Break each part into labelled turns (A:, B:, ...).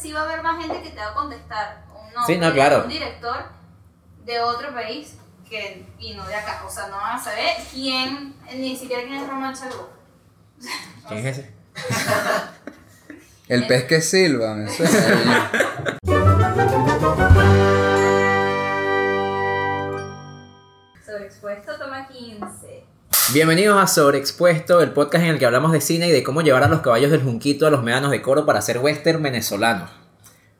A: sí va a haber más gente que te va a contestar un nombre
B: Sí, no, claro.
A: de un director de otro país que, y no de acá. O sea, no van a saber quién, ni siquiera quién es Román Chalú.
B: ¿Quién es ese?
C: El pez que silba, me suena.
A: Sobreexpuesto toma 15.
B: Bienvenidos a Sobreexpuesto, el podcast en el que hablamos de cine y de cómo llevar a los caballos del Junquito a los médanos de coro para hacer western venezolanos.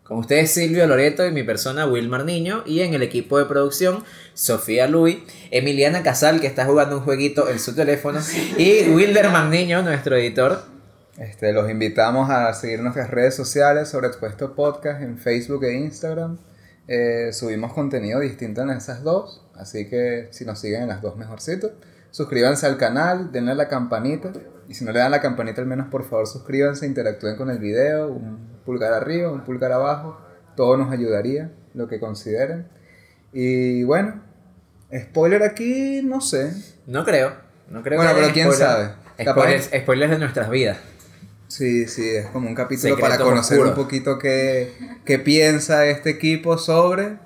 B: Con ustedes Silvio Loreto y mi persona Wilmar Niño y en el equipo de producción Sofía Luis, Emiliana Casal que está jugando un jueguito en su teléfono y Wilderman Niño, nuestro editor.
C: Este, los invitamos a seguir nuestras redes sociales sobre Expuesto Podcast en Facebook e Instagram. Eh, subimos contenido distinto en esas dos, así que si nos siguen en las dos mejorcito. Suscríbanse al canal, denle a la campanita. Y si no le dan la campanita, al menos por favor suscríbanse, interactúen con el video, un pulgar arriba, un pulgar abajo. Todo nos ayudaría, lo que consideren. Y bueno, spoiler aquí, no sé.
B: No creo, no creo
C: Bueno,
B: que haya
C: pero quién
B: spoiler-
C: sabe.
B: Spoilers, spoilers de nuestras vidas.
C: Sí, sí, es como un capítulo
B: Secretos
C: para conocer
B: oscuros.
C: un poquito qué, qué piensa este equipo sobre...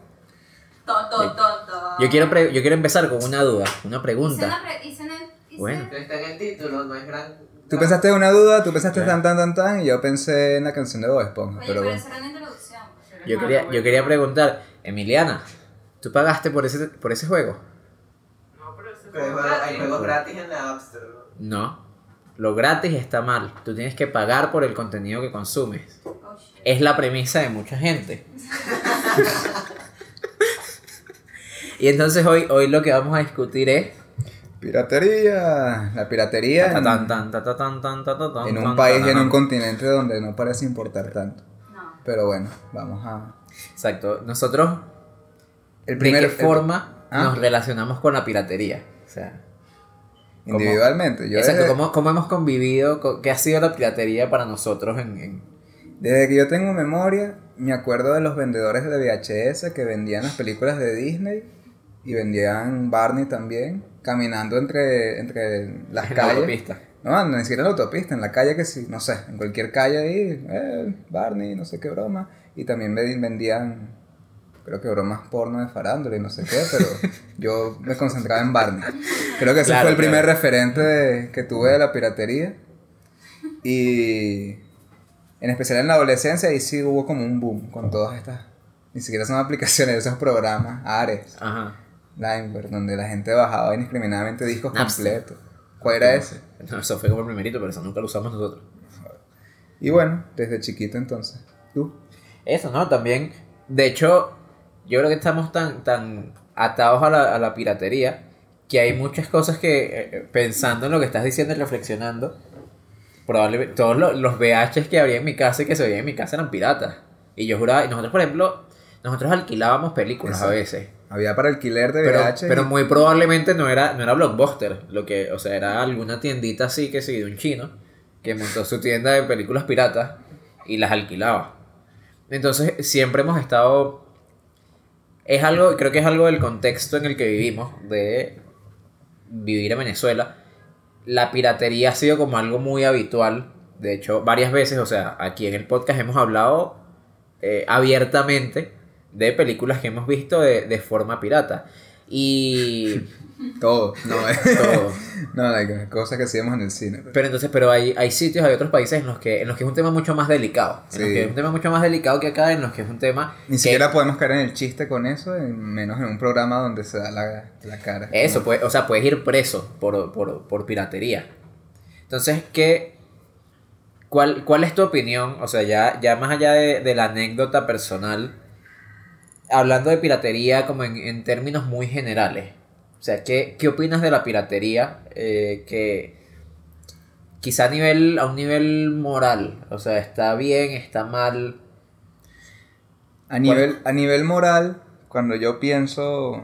A: Ton, ton, ton.
B: Yo quiero, pre- yo quiero empezar con una duda, una pregunta.
A: una pre- hice una- hice-
B: Bueno.
D: Pero está en el título, no es gran.
C: Tú pensaste en una duda, tú pensaste
B: Claro.
C: tan tan tan tan y yo pensé en la canción de Bob Esponja,
A: Oye,
C: pero
A: pero
C: bueno.
A: eso era una introducción.
B: Yo quería, yo quería preguntar, Emiliana, ¿tú pagaste por ese, por ese juego?
D: Pero hay juegos, hay juegos gratis en la App Store. ¿no?
B: No. Lo gratis está mal. Tú tienes que pagar por el contenido que consumes.
A: Oh.
B: Es la premisa de mucha gente. y entonces hoy, hoy lo que vamos a discutir es...
C: Piratería, la piratería en, un país y en un continente donde no parece importar tanto.
A: No.
C: Pero bueno, vamos a...
B: Exacto. Nosotros,
C: El
B: ¿de qué
C: el-
B: forma
C: Ah.
B: nos relacionamos con la piratería? O sea... ¿cómo-
C: individualmente. Yo
B: Exacto,
C: desde,
B: ¿cómo, cómo hemos convivido? co- ¿Qué ha sido la piratería para nosotros en, en-
C: desde que yo tengo memoria, me acuerdo de los vendedores de VHS que vendían las películas de Disney y vendían Barney también, caminando entre, entre las
B: en la
C: calles.
B: autopista?
C: No, ni siquiera en la autopista, en la calle que sí, no sé, en cualquier calle ahí, eh, Barney, no sé qué broma. Y también vendían, creo que bromas porno de farándula y no sé qué, pero yo me concentraba en Barney. Creo que ese
B: Claro,
C: fue el primer
B: claro.
C: referente de- que tuve de la piratería. Y en especial en la adolescencia, ahí sí hubo como un boom con todas estas, ni siquiera son aplicaciones, esos programas, Ares,
B: Ajá.
C: Limeware, donde la gente bajaba indiscriminadamente discos
B: Napster.
C: completos. ¿Cuál era ese?
B: No, eso fue como el primerito, pero eso nunca lo usamos nosotros.
C: Y bueno, desde chiquito entonces. ¿Tú?
B: Eso, ¿no? También, de hecho, yo creo que estamos tan, tan atados a la, a la piratería que hay muchas cosas que, eh, pensando en lo que estás diciendo y reflexionando, probablemente todos los, los VHs que habría en mi casa y que se veían en mi casa eran piratas. Y yo juraba, y nosotros, por ejemplo, nosotros alquilábamos películas a
C: Exacto.
B: veces.
C: Había para alquiler de
B: Pero,
C: VH.
B: pero muy probablemente no era, no era Blockbuster, lo que, o sea, era alguna tiendita así que sí, de un chino, que montó su tienda de películas piratas y las alquilaba. Entonces, siempre hemos estado. Es algo, creo que es algo del contexto en el que vivimos, de vivir en Venezuela. La piratería ha sido como algo muy habitual. De hecho, varias veces, o sea, aquí en el podcast hemos hablado eh, abiertamente de películas que hemos visto de, de forma pirata. Y
C: Todo. No,
B: todo.
C: no, like, cosas que hacíamos en el cine. pero-
B: Pero entonces, pero hay, hay sitios, hay otros países en los que, en los que es un tema mucho más delicado. En los que es un tema mucho más delicado que acá, en los que es un tema.
C: Ni
B: que-
C: siquiera podemos caer en el chiste con eso, en- menos en un programa donde se da la, la cara.
B: Eso,
C: Como-
B: pues, o sea, puedes ir preso por, por, por piratería. Entonces, ¿qué, cuál, ¿cuál es tu opinión? O sea, ya, ya más allá de, de la anécdota personal, hablando de piratería como en, en términos muy generales. O sea, ¿qué, qué opinas de la piratería? Eh, que quizá a, nivel, a un nivel moral, o sea, está bien, está mal.
C: A nivel, a nivel moral, cuando yo pienso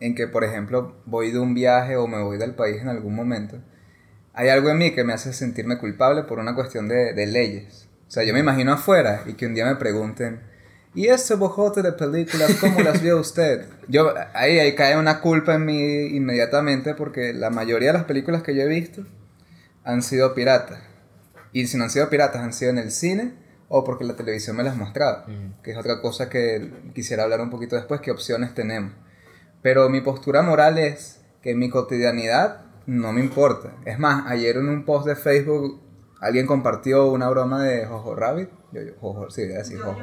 C: en que, por ejemplo, voy de un viaje o me voy del país en algún momento, hay algo en mí que me hace sentirme culpable por una cuestión de, de leyes. O sea, yo me imagino afuera y que un día me pregunten, ¿y ese bojote de películas cómo las vio usted? Yo, ahí, ahí cae una culpa en mí inmediatamente porque la mayoría de las películas que yo he visto han sido piratas. Y si no han sido piratas, han sido en el cine o porque la televisión me las mostraba, que es otra cosa que quisiera hablar un poquito después, qué opciones tenemos. Pero mi postura moral es que mi cotidianidad no me importa. Es más, ayer en un post de Facebook alguien compartió una broma de Jojo Rabbit. Yo, yo, Jojo, sí, voy a decir Jojo.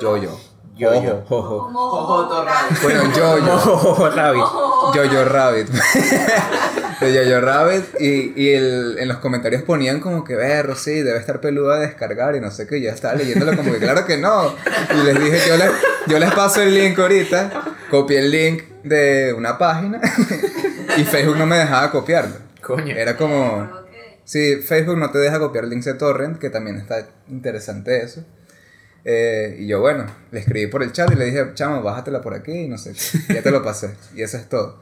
C: Yo, yo.
B: Yo, yo, Jojo.
D: Jojo Rabbit.
C: Bueno, yo, yo.
B: Jojo Rabbit.
C: Yo, yo Rabbit. de Yo, yo Rabbit. Y, y el, en los comentarios ponían como que, ver, sí, debe estar peluda de descargar y no sé qué. Y yo estaba leyéndolo como que, claro que no. Y les dije, yo les, yo les paso el link ahorita. Copié el link de una página. y Facebook no me dejaba copiarlo.
B: Coño.
C: Era como. Sí, Facebook no te deja copiar links de torrent, que también está interesante eso. Eh, y yo, bueno, le escribí por el chat y le dije, chamo, bájatela por aquí y no sé, qué. ya te lo pasé. Y eso es todo.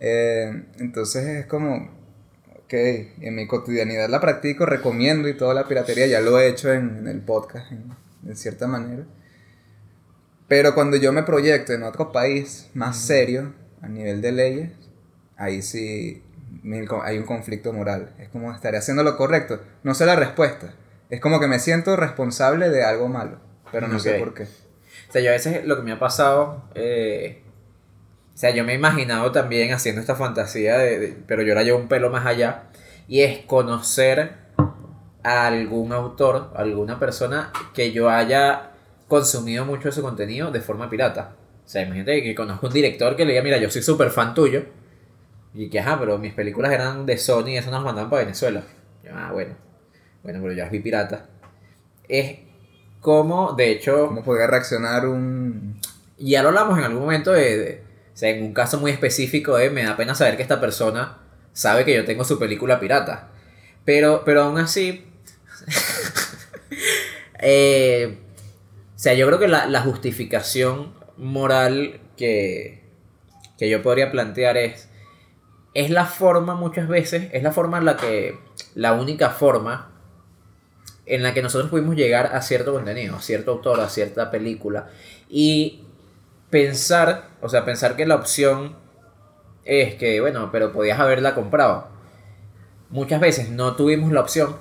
C: Eh, entonces es como, ok, en mi cotidianidad la practico, recomiendo y toda la piratería, ya lo he hecho en, en el podcast, en, en cierta manera. Pero cuando yo me proyecto en otro país más serio, a nivel de leyes, ahí sí hay un conflicto moral. Es como estaré haciendo lo correcto. No sé la respuesta. Es como que me siento responsable de algo malo, pero no sé por qué.
B: O sea, yo a veces lo que me ha pasado, eh, o sea, yo me he imaginado también haciendo esta fantasía, de, de- pero yo la llevo un pelo más allá, y es conocer a algún autor, alguna persona que yo haya consumido mucho de su contenido de forma pirata. O sea, imagínate que conozco un director que le diga, mira, yo soy súper fan tuyo, y que, ajá, pero mis películas eran de Sony y eso nos mandaban para Venezuela. Yo, ah, bueno, bueno, pero yo las vi pirata. Es como, de hecho...
C: ¿Cómo podría reaccionar un...
B: Ya lo hablamos en algún momento de, de- o sea, en un caso muy específico de me da pena saber que esta persona sabe que yo tengo su película pirata. Pero, pero aún así, eh, o sea, yo creo que la, la justificación moral que, que yo podría plantear es, es la forma muchas veces, es la forma en la que, la única forma en la que nosotros pudimos llegar a cierto contenido, a cierto autor, a cierta película. Y pensar, o sea, pensar que la opción es que, bueno, pero podías haberla comprado. Muchas veces no tuvimos la opción.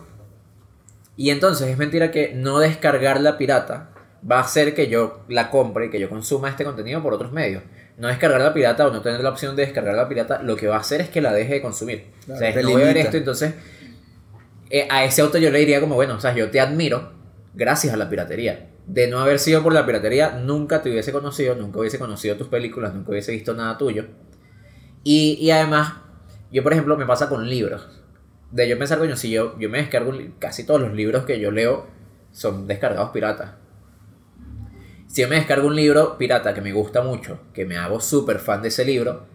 B: Y entonces es mentira que no descargar la pirata va a hacer que yo la compre y que yo consuma este contenido por otros medios. No descargar la pirata o no tener la opción de descargar la pirata, lo que va a hacer es que la deje de consumir.
C: Claro,
B: o sea, es,
C: te
B: no voy a ver esto, entonces eh, a ese auto yo le diría como, bueno, o sea, yo te admiro gracias a la piratería. De no haber sido por la piratería, nunca te hubiese conocido, nunca hubiese conocido tus películas, nunca hubiese visto nada tuyo. Y, y además, yo por ejemplo me pasa con libros. De yo pensar, coño, si yo, yo me descargo, casi todos los libros que yo leo son descargados piratas. Si yo me descargo un libro pirata que me gusta mucho, que me hago súper fan de ese libro,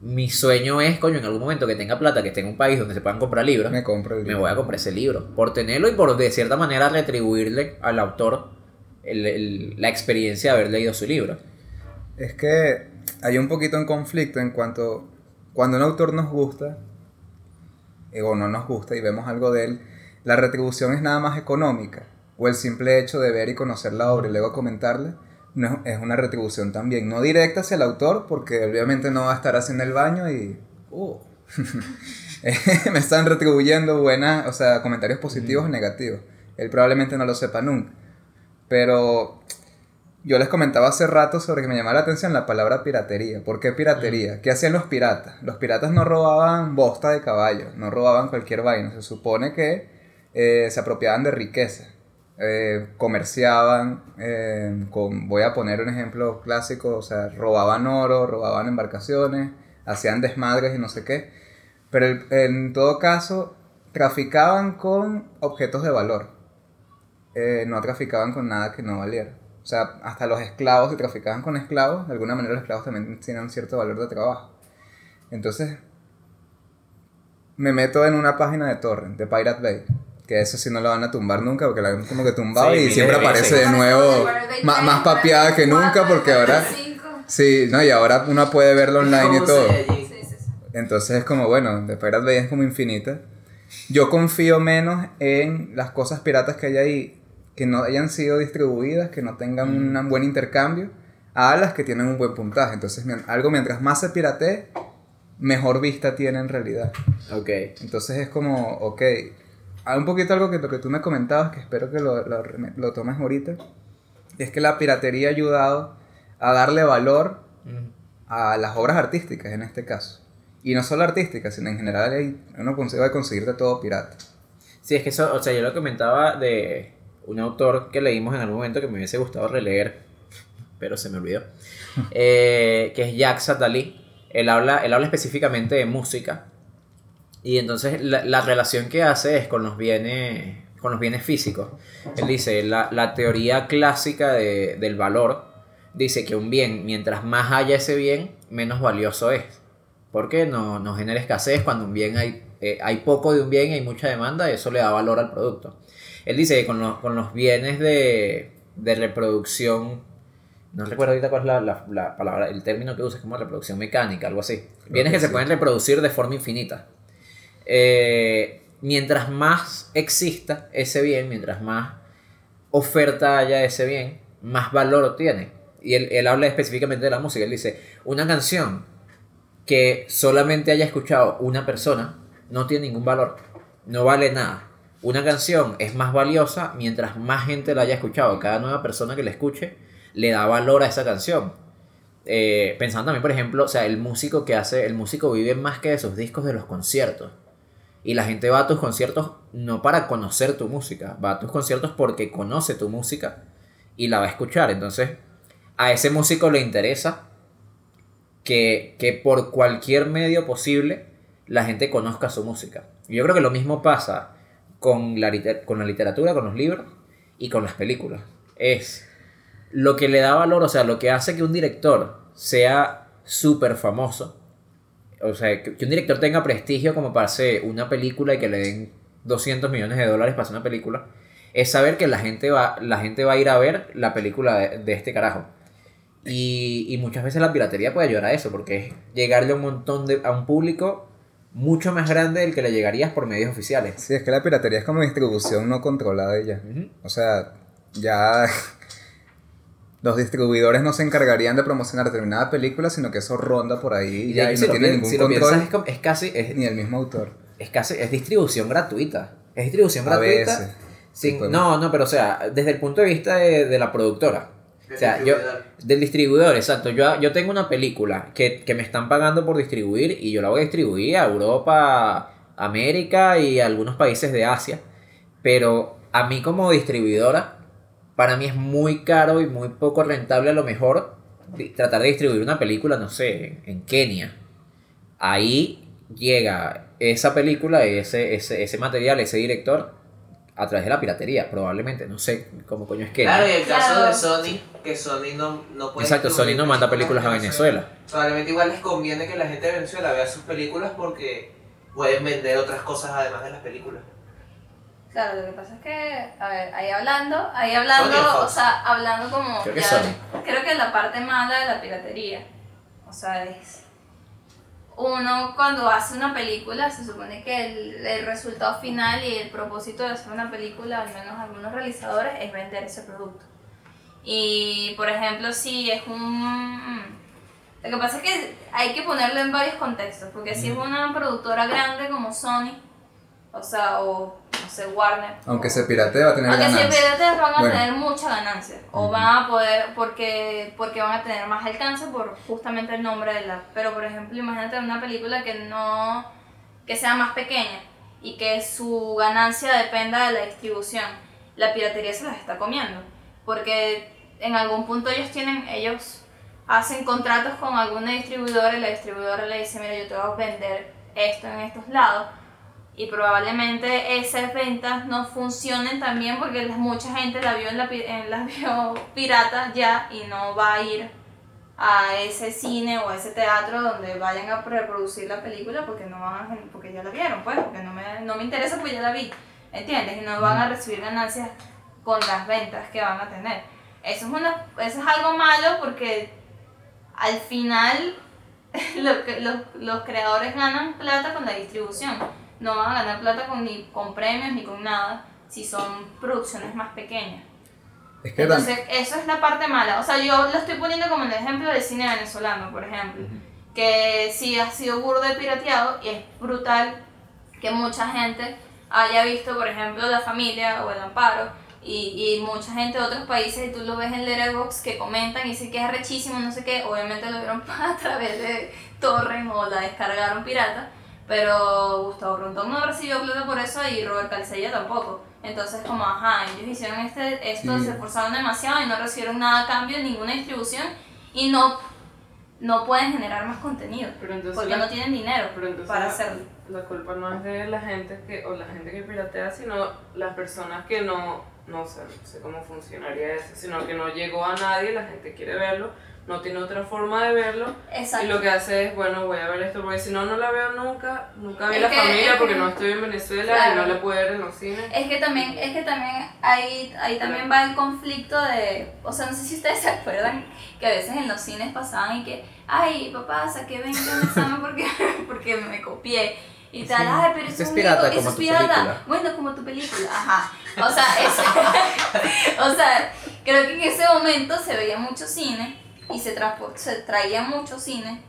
B: mi sueño es, coño, en algún momento que tenga plata, que esté en un país donde se puedan comprar libros,
C: Me compro el
B: me voy a comprar ese libro. Por tenerlo y por de cierta manera retribuirle al autor el- el- la experiencia de haber leído su libro.
C: Es que hay un poquito en conflicto en cuanto cuando un autor nos gusta eh, o no nos gusta y vemos algo de él, la retribución es nada más económica o el simple hecho de ver y conocer la obra y luego comentarla no, es una retribución también, no directa hacia el autor porque obviamente no va a estar haciendo el baño y uh, me están retribuyendo buenas, o sea, comentarios positivos o negativos. Él probablemente no lo sepa nunca. Pero yo les comentaba hace rato sobre que me llamaba la atención la palabra piratería. ¿Por qué piratería? ¿Qué hacían los piratas? Los piratas no robaban bosta de caballo, no robaban cualquier vaina. Se supone que eh, se apropiaban de riqueza. Eh, comerciaban eh, con, voy a poner un ejemplo clásico, o sea, robaban oro, robaban embarcaciones, hacían desmadres y no sé qué. Pero en todo caso, traficaban con objetos de valor. Eh, no traficaban con nada que no valiera. O sea, hasta los esclavos, si traficaban con esclavos, de alguna manera los esclavos también tienen un cierto valor de trabajo. Entonces, me meto en una página de torrent, de Pirate Bay, que eso sí no lo van a tumbar nunca, porque la han como que tumbado
B: Sí,
C: y siempre aparece de nuevo, ma- más papeada que nunca, porque ahora... Sí, no, y ahora uno puede verlo online y todo.
A: Sí, sí, sí.
C: Entonces es como, bueno, de Pirate Bay es como infinita. Yo confío menos en las cosas piratas que hay ahí que no hayan sido distribuidas, que no tengan un buen intercambio, a las que tienen un buen puntaje. Entonces, algo mientras más se piratee, mejor vista tiene en realidad.
B: Ok.
C: Entonces es como, ok, Hay un poquito algo que, que tú me comentabas, que espero que lo, lo, lo tomes ahorita, es que la piratería ha ayudado a darle valor a las obras artísticas en este caso. Y no solo artísticas, sino en general hay, uno consigue conseguir de todo pirata.
B: Sí, es que eso, o sea, yo lo comentaba de un autor que leímos en algún momento que me hubiese gustado releer, pero se me olvidó, eh, que es Jacques Attali. Él habla, él habla específicamente de música. Y entonces la, la relación que hace es con los bienes, con los bienes físicos. Él dice, la, la teoría clásica de, del valor dice que un bien, mientras más haya ese bien, menos valioso es. Porque no, no genera escasez cuando un bien hay, eh, hay poco de un bien y hay mucha demanda, eso le da valor al producto. Él dice que con, los, con los bienes de, de reproducción, no recuerdo ahorita cuál es la, la, la palabra, el término que usa es como reproducción mecánica, algo así. Bienes que,
C: que
B: se pueden reproducir de forma infinita. Eh, mientras más exista ese bien, mientras más oferta haya ese bien, más valor tiene. Y él, él habla específicamente de la música. Él dice, una canción que solamente haya escuchado una persona no tiene ningún valor. No vale nada. Una canción es más valiosa mientras más gente la haya escuchado. Cada nueva persona que la escuche le da valor a esa canción. Eh, pensando también, por ejemplo, o sea, el músico que hace, el músico vive más que de sus discos de los conciertos. Y la gente va a tus conciertos no para conocer tu música, va a tus conciertos porque conoce tu música y la va a escuchar. Entonces, a ese músico le interesa que, que por cualquier medio posible la gente conozca su música. Yo creo que lo mismo pasa con la, con la literatura, con los libros y con las películas. Es lo que le da valor, o sea, lo que hace que un director sea súper famoso. O sea, que, un director tenga prestigio como para hacer una película y que le den 200 millones de dólares para hacer una película, es saber que la gente va, la gente va a ir a ver la película de, de este carajo. Y, y muchas veces la piratería puede ayudar a eso, porque es llegarle a un montón de, a un público mucho más grande del que le llegarías por medios oficiales.
C: Sí, es que la piratería es como distribución no controlada ella.
B: Ujú.
C: O sea, ya los distribuidores no se encargarían de promocionar determinada película, sino que eso ronda por ahí y, ya, y
B: si
C: no
B: lo
C: tiene ningún
B: si lo
C: control
B: piensas, es, como- es casi, es,
C: ni el mismo autor.
B: es casi, es distribución gratuita. Es distribución
C: A
B: gratuita.
C: veces.
B: sin-
C: Sí, pues.
B: no, no, pero o sea, desde el punto de vista de, de la productora. O sea, yo, del distribuidor, exacto. Yo, yo tengo una película que, que me están pagando por distribuir y yo la voy a distribuir a Europa, América y a algunos países de Asia. Pero a mí como distribuidora, para mí es muy caro y muy poco rentable a lo mejor tratar de distribuir una película, no sé, en, en Kenia. Ahí llega esa película, ese, ese, ese material, ese director, a través de la piratería, probablemente. No sé cómo coño es Kenia.
D: Claro, y el caso
A: Claro.
D: de Sony, que Sony no, no puede.
B: Exacto, Sony no manda películas a Venezuela.
D: Probablemente igual les conviene que la gente de Venezuela vea sus películas porque pueden vender otras cosas además de las películas.
A: Claro, lo que pasa es que, a ver, ahí hablando, ahí hablando,
D: o
A: sea, hablando como.
B: Creo que
A: ya- creo que la parte mala de la piratería, o sea, es. Uno cuando hace una película, se supone que el, el resultado final y el propósito de hacer una película, al menos algunos realizadores, es vender ese producto. Y, por ejemplo, si es un... Lo que pasa es que hay que ponerlo en varios contextos, porque si es una productora grande como Sony, o sea, o no sé, Warner.
C: Aunque se piratee va a tener
A: aunque
C: ganancias.
A: pirateas van a
C: Bueno.
A: tener mucha ganancia, o
C: Ujú.
A: van a poder, porque, porque van a tener más alcance por justamente el nombre de la... Pero, por ejemplo, imagínate una película que no... que sea más pequeña y que su ganancia dependa de la distribución. La piratería se las está comiendo, porque en algún punto ellos tienen, ellos hacen contratos con alguna distribuidora y la distribuidora le dice, mira, yo te voy a vender esto en estos lados y probablemente esas ventas no funcionen también porque mucha gente la vio en la, en la vio pirata ya y no va a ir a ese cine o a ese teatro donde vayan a reproducir la película porque no van a, porque ya la vieron pues porque no me, no me interesa porque ya la vi ¿entiendes? y no van a recibir ganancias con las ventas que van a tener eso es una eso es algo malo porque al final lo que- los, los creadores ganan plata con la distribución. No van a ganar plata con, ni con premios ni con nada si son producciones más pequeñas.
C: Es que tam-
A: Entonces, eso es la parte mala. O sea, yo lo estoy poniendo como el ejemplo del cine venezolano, por ejemplo. Que sí ha sido burdo de pirateado y es brutal que mucha gente haya visto, por ejemplo, La Familia o El Amparo y, y mucha gente de otros países y tú lo ves en Letterboxd que comentan y dicen que es rechísimo, no sé qué, obviamente lo vieron a través de Torrent o la descargaron pirata, pero Gustavo Rontón no recibió plata por eso y Robert Calcella tampoco. Entonces, como, ajá, ellos hicieron este, esto,
C: Sí.
A: se esforzaron demasiado y no recibieron nada a cambio, ninguna distribución y no, no pueden generar más contenido
E: Pero entonces
A: porque
E: la-
A: no tienen dinero
E: Pero entonces
A: para
E: la,
A: hacerlo.
E: la culpa no es de la gente que, o la gente que piratea, sino las personas que no, no sé, no sé cómo funcionaría eso, sino que no llegó a nadie, la gente quiere verlo, no tiene otra forma de verlo,
A: Exacto.
E: y lo que hace es, bueno, voy a ver esto, porque si no, no la veo nunca, nunca vi
A: Es
E: la
A: que-
E: familia
A: es que-
E: porque no estoy en Venezuela y
A: Claro.
E: no la puedo ver en los cines.
A: Es que también, es que también ahí, ahí también va el conflicto de, o sea, no sé si ustedes se acuerdan que a veces en los cines pasaban y que, ay, papá, saqué 20 en examen porque, porque me copié. Y tal,
B: Sí.
A: ay, pero
B: eso es
A: un
B: pirata,
A: libro,
B: como
A: es
B: tu
A: pirata.
B: película.
A: Bueno, como tu película, ajá. O sea, es- o sea, creo que en ese momento se veía mucho cine y se, traía mucho cine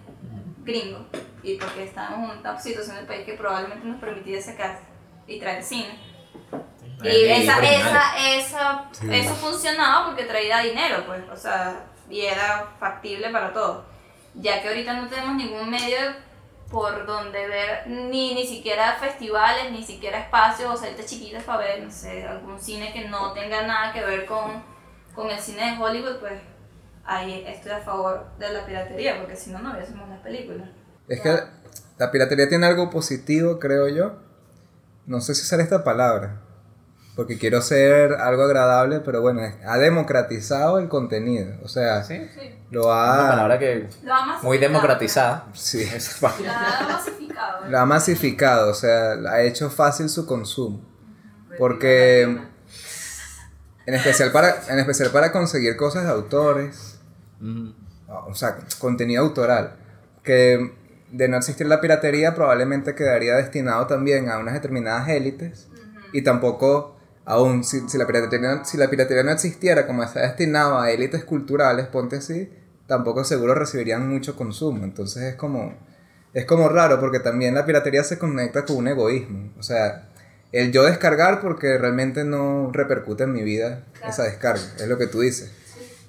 A: gringo. Y porque estábamos en una situación del país que probablemente nos permitía sacar y traer cine. Y esa, esa, esa,
C: Sí.
A: eso funcionaba porque traía dinero, pues, o sea, y era factible para todos. Ya que ahorita no tenemos ningún medio por donde ver, ni, ni siquiera festivales, ni siquiera espacios o salitas chiquitas para ver, no sé, algún cine que no tenga nada que ver con, con el cine de Hollywood, pues ahí estoy a favor de la piratería, porque si no, no viésemos las películas.
C: Es que la piratería tiene algo positivo, creo yo. No sé si usar esta palabra, porque quiero ser algo agradable, pero bueno, ha democratizado el contenido. O sea,
B: Sí,
C: lo
B: una
C: ha,
B: palabra que
A: Lo ha
B: muy democratizada.
C: sí,
B: Esa.
A: Lo ha masificado.
C: lo ha masificado, o sea, ha hecho fácil su consumo. Porque en especial para, en especial para conseguir cosas de autores,
B: Ujú.
C: o sea, contenido autoral, que de no existir la piratería probablemente quedaría destinado también a unas determinadas élites y tampoco, aún si, si la piratería, si la piratería no existiera como está destinado a élites culturales, ponte así, tampoco seguro recibirían mucho consumo, entonces es como, es como raro porque también la piratería se conecta con un egoísmo, o sea, el yo descargar porque realmente no repercute en mi vida esa descarga, es lo que tú dices.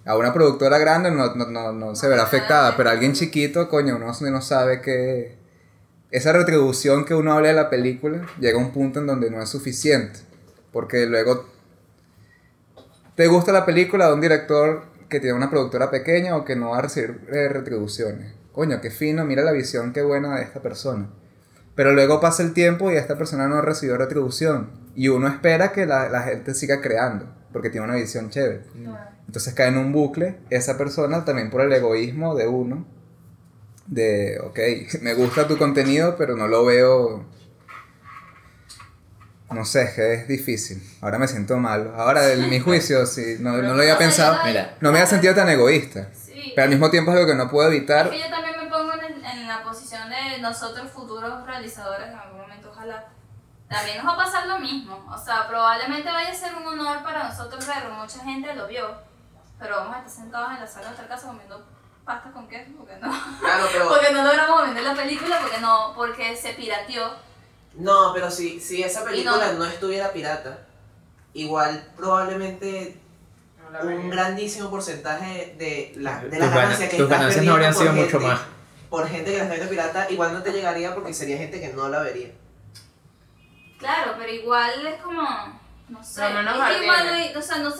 C: A una productora grande no, no, no, no se verá afectada, pero a alguien chiquito, coño, uno no sabe que esa retribución que uno habla de la película llega a un punto en donde no es suficiente. Porque luego te gusta la película de un director que tiene una productora pequeña o que no va a recibir eh, retribuciones. Coño, qué fino, mira la visión, qué buena de esta persona. Pero luego pasa el tiempo y esta persona no recibió retribución. Y uno espera que la, la gente siga creando, porque tiene una visión chévere. Entonces cae en un bucle esa persona también por el egoísmo de uno. De, ok, me gusta tu contenido, pero no lo veo... No sé, es que es difícil. Ahora me siento mal. Ahora, en mi juicio, sí, no, no lo había pensado.
B: Mira.
C: No me había sentido tan egoísta.
A: Sí.
C: Pero al mismo tiempo es algo que no puedo evitar.
A: Es que yo también me pongo en, en la posición de nosotros futuros realizadores en algún momento, ojalá. También nos va a pasar lo mismo. O sea, probablemente vaya a ser un honor para nosotros verlo. Mucha gente lo vio. Pero vamos a estar sentados en la sala de nuestra casa comiendo pasta con queso porque no.
D: Claro, pero.
A: Porque no logramos vender la película porque no, porque se pirateó.
D: No, pero si, si esa película
A: no-
D: no estuviera pirata, igual probablemente
E: No
D: un grandísimo porcentaje de, la, de las
B: gana-
D: ganancias que
B: tus
D: estás
B: ganancias no habrían mucho más.
D: Por gente que la está viendo pirata, igual no te llegaría porque sería gente que no la vería.
A: Claro, pero igual es como. No sé.
E: Menos
A: es que igual hay, o sea, no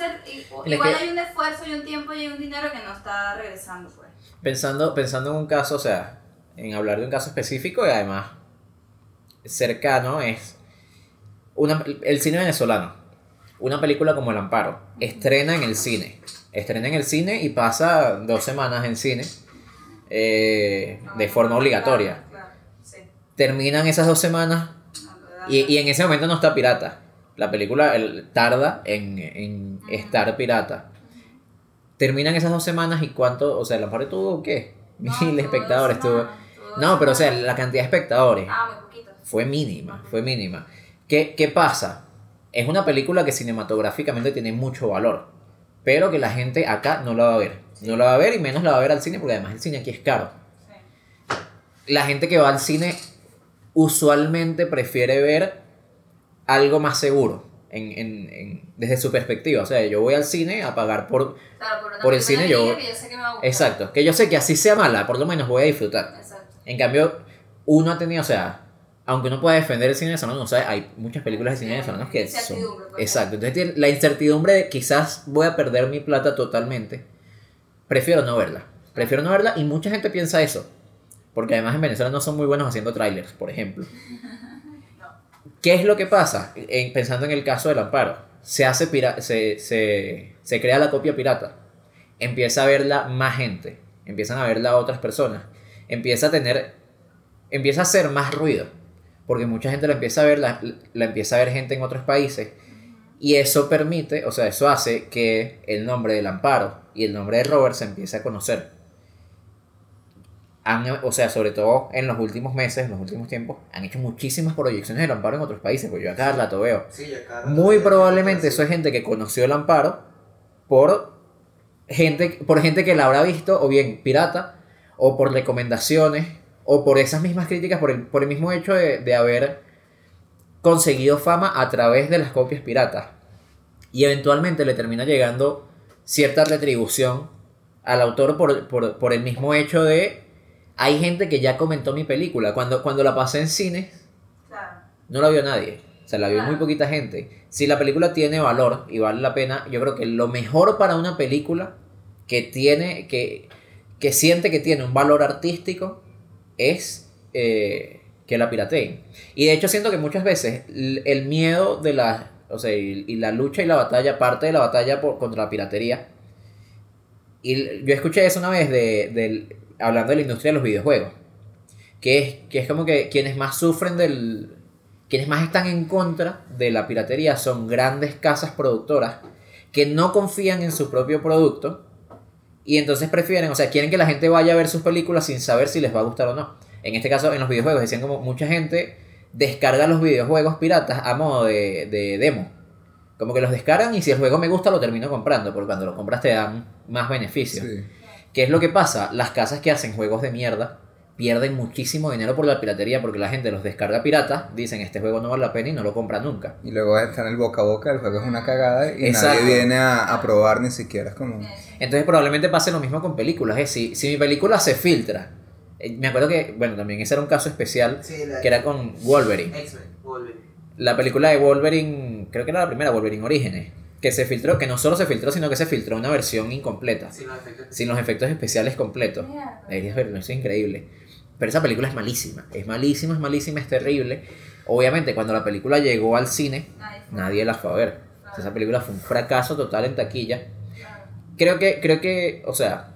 A: igual
B: que-
A: hay un esfuerzo y un tiempo y un dinero que no está regresando, pues.
B: Pensando, pensando en un caso, o sea, en hablar de un caso específico y además cercano es una, el cine venezolano. Una película como El Amparo. Estrena en el cine. Estrena en el cine y pasa dos semanas en cine eh, de forma obligatoria. Terminan esas dos semanas
A: No,
B: y, y en ese momento no está pirata. La película el- tarda en, en estar pirata. Terminan esas dos semanas y cuánto, o sea, el Amparo tuvo qué? Mil espectadores tuvo. No, pero o sea, la cantidad de espectadores
A: Ah, muy poquito.
B: fue mínima, fue mínima. ¿Qué, ¿Qué pasa? Es una película que cinematográficamente tiene mucho valor, pero que la gente acá no la va a ver. No la va a ver y menos la va a ver al cine porque además el cine aquí es caro.
A: Sí.
B: La gente que va al cine usualmente prefiere ver algo más seguro en, en- en- desde su perspectiva. O sea, yo voy al cine a pagar por...
A: Claro, por,
B: el cine yo-
A: que yo sé que me va a gustar.
B: Exacto, que yo sé que así sea mala, por lo menos voy a disfrutar.
A: Exacto.
B: En cambio, uno ha tenido, o sea, aunque uno pueda defender el cine venezolano, o sea, hay muchas películas de cine venezolanos que son... Exacto, entonces la incertidumbre de quizás voy a perder mi plata totalmente. Prefiero no verla. Prefiero no verla y mucha gente piensa eso. Porque además en Venezuela no son muy buenos haciendo trailers, por ejemplo. ¿Qué es lo que pasa? En- pensando en el caso del amparo. Se hace pira- se, se, se crea la copia pirata. Empieza a verla más gente. Empiezan a verla otras personas. Empieza a tener. Empieza a hacer más ruido. Porque mucha gente la empieza a ver, la, la empieza a ver gente en otros países. Y eso permite, o sea, eso hace que el nombre del amparo y el nombre de Robert se empiece a conocer. Han, o sea, sobre todo en los últimos meses, en los últimos tiempos, han hecho muchísimas proyecciones del amparo en otros países, porque yo a cada rato veo.
D: Sí, cada-
B: Muy probablemente eso es gente que conoció el amparo por gente, por gente que la habrá visto, o bien pirata, o por recomendaciones, o por esas mismas críticas, por el, por el mismo hecho de, de haber conseguido fama a través de las copias piratas. Y eventualmente le termina llegando cierta retribución al autor por, por, por el mismo hecho de... Hay gente que ya comentó mi película. Cuando, cuando la pasé en cines,
A: Claro.
B: no la vio nadie. O sea, la vio
A: Claro.
B: muy poquita gente. Si la película tiene valor y vale la pena, yo creo que lo mejor para una película que tiene, que, que siente que tiene un valor artístico es eh, que la pirateen. Y de hecho siento que muchas veces el miedo de la, o sea, y, y la lucha y la batalla, parte de la batalla por, contra la piratería. Y yo escuché eso una vez de, del- hablando de la industria de los videojuegos. Que es, que es como que quienes más sufren del... Quienes más están en contra de la piratería son grandes casas productoras que no confían en su propio producto y entonces prefieren, o sea, quieren que la gente vaya a ver sus películas sin saber si les va a gustar o no. En este caso, en los videojuegos, decían como mucha gente descarga los videojuegos piratas a modo de, de demo. Como que los descargan y si el juego me gusta lo termino comprando, porque cuando lo compras te dan más beneficios.
C: Sí.
B: ¿Qué es lo que pasa? Las casas que hacen juegos de mierda pierden muchísimo dinero por la piratería porque la gente los descarga piratas, dicen este juego no vale la pena y no lo compra nunca.
C: Y luego está en el boca a boca, el juego es una cagada y
B: Exacto.
C: nadie viene a, a probar ni siquiera. Es como...
B: Entonces probablemente pase lo mismo con películas. ¿eh? Si, si mi película se filtra, eh, me acuerdo que, bueno, también ese era un caso especial
D: Sí, la-
B: que era con Wolverine.
D: X-Men, Wolverine.
B: La película de Wolverine, creo que era la primera, Wolverine Orígenes, que se filtró, que no solo se filtró, sino que se filtró una versión incompleta,
D: Sin los efectos.
B: sin los efectos especiales completos. Deberías verlo, es increíble. Pero esa película es malísima, es malísima, es malísima, es terrible. Obviamente, cuando la película llegó al cine,
A: Nadie
B: la fue a ver. O sea, esa película fue un fracaso total en taquilla.
A: Claro.
B: Creo que, creo que, o sea,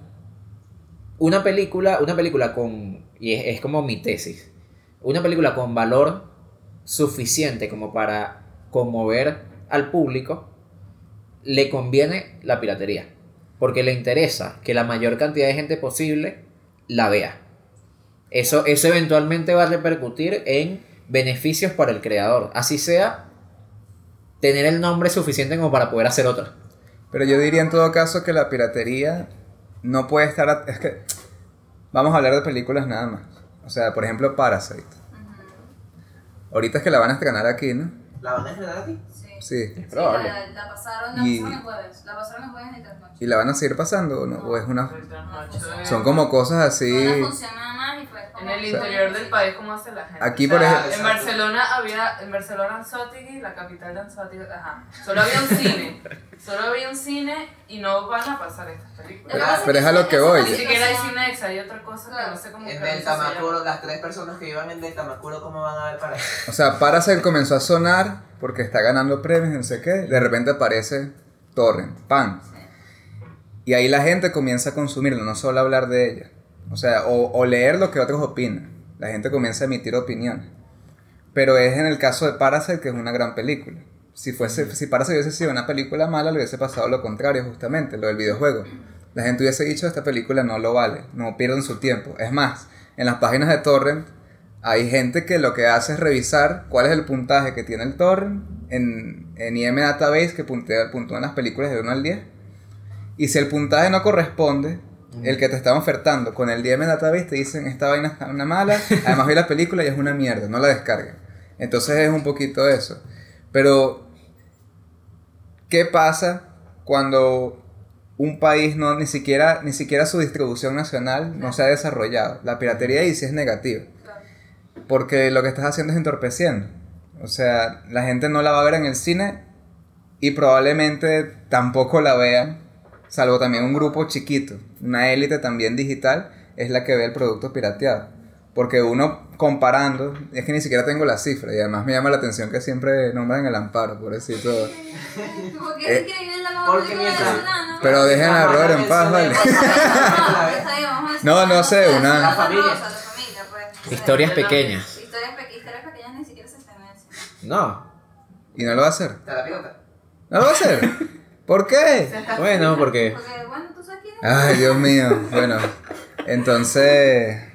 B: una película, una película con, y es, es como mi tesis, una película con valor suficiente como para conmover al público, le conviene la piratería. Porque le interesa que la mayor cantidad de gente posible la vea. Eso, eso eventualmente va a repercutir en beneficios para el creador. Así sea tener el nombre suficiente como para poder hacer otra.
C: Pero yo diría en todo caso que la piratería no puede estar... a- Es que vamos a hablar de películas nada más. O sea, por ejemplo, Parasite. Ahorita es que la van a estrenar aquí, ¿no?
D: ¿La van a estrenar aquí?
A: Sí.
C: Sí.
A: Sí,
B: probable.
A: La, la pasaron, la
C: Y-
A: pasaron el jueves. La pasaron el jueves en Internet.
C: ¿Y la van a seguir pasando o no? ¿O es una... Son como cosas así...
A: Nada más y como...
E: En el interior del país, ¿cómo hace la gente?
C: Aquí,
E: O sea,
C: por ejemplo-
E: En Barcelona había, en Barcelona Anzoátegui, la capital de Anzoátegui, ajá. Solo había un cine. Solo había un cine y no van a pasar estas películas.
A: es
C: Pero es a
A: que
C: lo que voy.
E: Ni siquiera hay
A: situación-
E: Cinex, hay otra cosa que no sé cómo
D: En
E: carajo
D: el
E: se llama.
D: Tamacuro, las tres personas que vivan en el Tamacuro, ¿cómo van a ver para eso?
C: O sea, Parasite comenzó a sonar porque está ganando premios, no sé qué. De repente aparece Torrent, pan. Y ahí la gente comienza a consumirlo, no solo hablar de ella. O sea, o, o leer lo que otros opinan. La gente comienza a emitir opiniones. Pero es en el caso de Parasite que es una gran película. Si, fuese, si Parasite hubiese sido una película mala, le hubiese pasado lo contrario, justamente, lo del videojuego. La gente hubiese dicho, esta película no lo vale, no pierden su tiempo. Es más, en las páginas de Torrent hay gente que lo que hace es revisar cuál es el puntaje que tiene el torrent en, en IM Database que puntea, puntúan las películas de 1 al 10. Y si el puntaje no corresponde, el que te están ofertando con el DM Database te dicen esta vaina está una mala, además vi la película y es una mierda, no la descarguen. Entonces es un poquito eso. Pero, ¿qué pasa cuando un país no, ni siquiera, ni siquiera su distribución nacional no se ha desarrollado? La piratería ahí sí es negativa. Porque lo que estás haciendo es entorpeciendo. O sea, la gente no la va a ver en el cine y probablemente tampoco la vean, salvo también un grupo chiquito, una élite también digital, es la que ve el producto pirateado. Porque uno comparando, es que ni siquiera tengo la cifra y además me llama la atención que siempre nombran el amparo, pobrecito.
A: Porque
C: Eh,
A: es increíble la
D: porque
A: venezolana.
C: Pero dejen a Robert en paz, vale.
A: No,
C: No, sé,
A: La
C: una-
A: No.
B: Historias pequeñas.
A: Historias, pe- historias pequeñas ni siquiera se están.
B: No.
C: ¿Y no lo va a hacer?
D: ¿Te la pilota?
C: ¿No lo va a hacer? ¿Por qué?
B: Bueno, porque.
A: Porque, bueno, tú sabes quién es.
C: Ay, Dios mío. Bueno, entonces...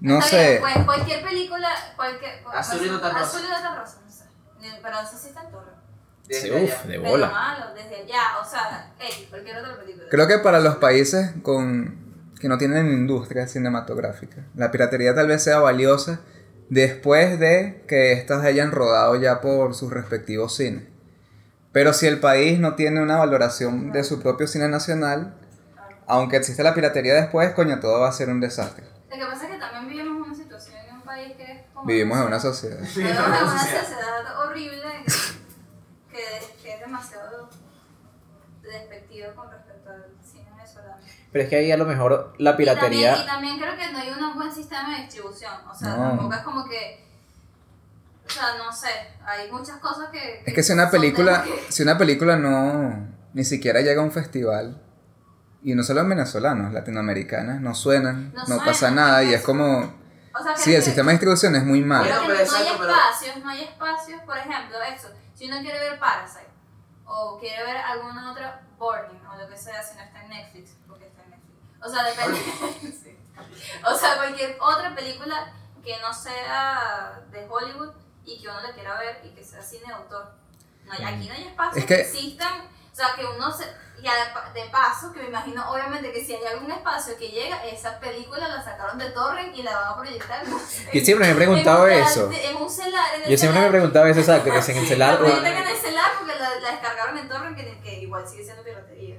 C: No
A: Está
C: sé.
A: bien, pues cualquier película, cualquier.
D: Azul y no tan rosa.
A: Azul y no tan rosa, no sé. Pero eso sí está en torre.
D: Desde
B: Sí, uf, de
A: Pero
B: bola.
A: malo, desde allá, o sea, X, cualquier otra película.
C: Creo que para los países con que no tienen industria cinematográfica, la piratería tal vez sea valiosa después de que estas hayan rodado ya por sus respectivos cines. Pero si el país no tiene una valoración de su propio cine nacional, aunque exista la piratería después, coño, todo va a ser un desastre.
A: Lo que pasa es que también vivimos en una situación en un país que es como.
C: Vivimos en una sociedad.
A: Vivimos en una sociedad horrible que, que, que es demasiado despectivo con respecto al cine venezolano.
B: Pero es que ahí a lo mejor la
A: Y también, y
B: piratería.
A: también creo que no hay un buen sistema de distribución. O sea,
C: No.
A: tampoco es como que. O sea, no sé. Hay muchas cosas que.
C: Es que si una película,
A: que-
C: si una película no ni siquiera llega a un festival y no solo en venezolanos, latinoamericanas no suenan,
A: No
C: no,
A: suenan,
C: pasa nada y es como
A: O sea,
C: sí, el
A: que-
C: sistema de distribución es muy malo.
A: Que
D: pero
A: no hay
D: pero-
A: espacios, no hay espacios, por ejemplo, eso. Si uno quiere ver Parasite o quiere ver alguna otra Burning o lo que sea, si no está en Netflix, porque está en Netflix. O sea, depende. sí. O sea, cualquier otra película que no sea de Hollywood y que uno la quiera ver y que sea cine de autor. No hay, aquí no hay espacios
C: Es
A: que,
C: que-
A: existan. O sea, que uno se. Ya de, pa- de paso, que me imagino obviamente que si hay algún espacio que llega, esa película la sacaron de Torrent y la van a proyectar. no sé,
B: Yo siempre me he preguntado
A: en un-
B: eso.
A: En un celular. En
B: Yo siempre me
A: celular.
B: preguntaba eso, exacto, que si en el celular.
A: La
B: o-
A: proyectan en el celular porque la, la descargaron en Torrent, que, que igual sigue siendo piratería.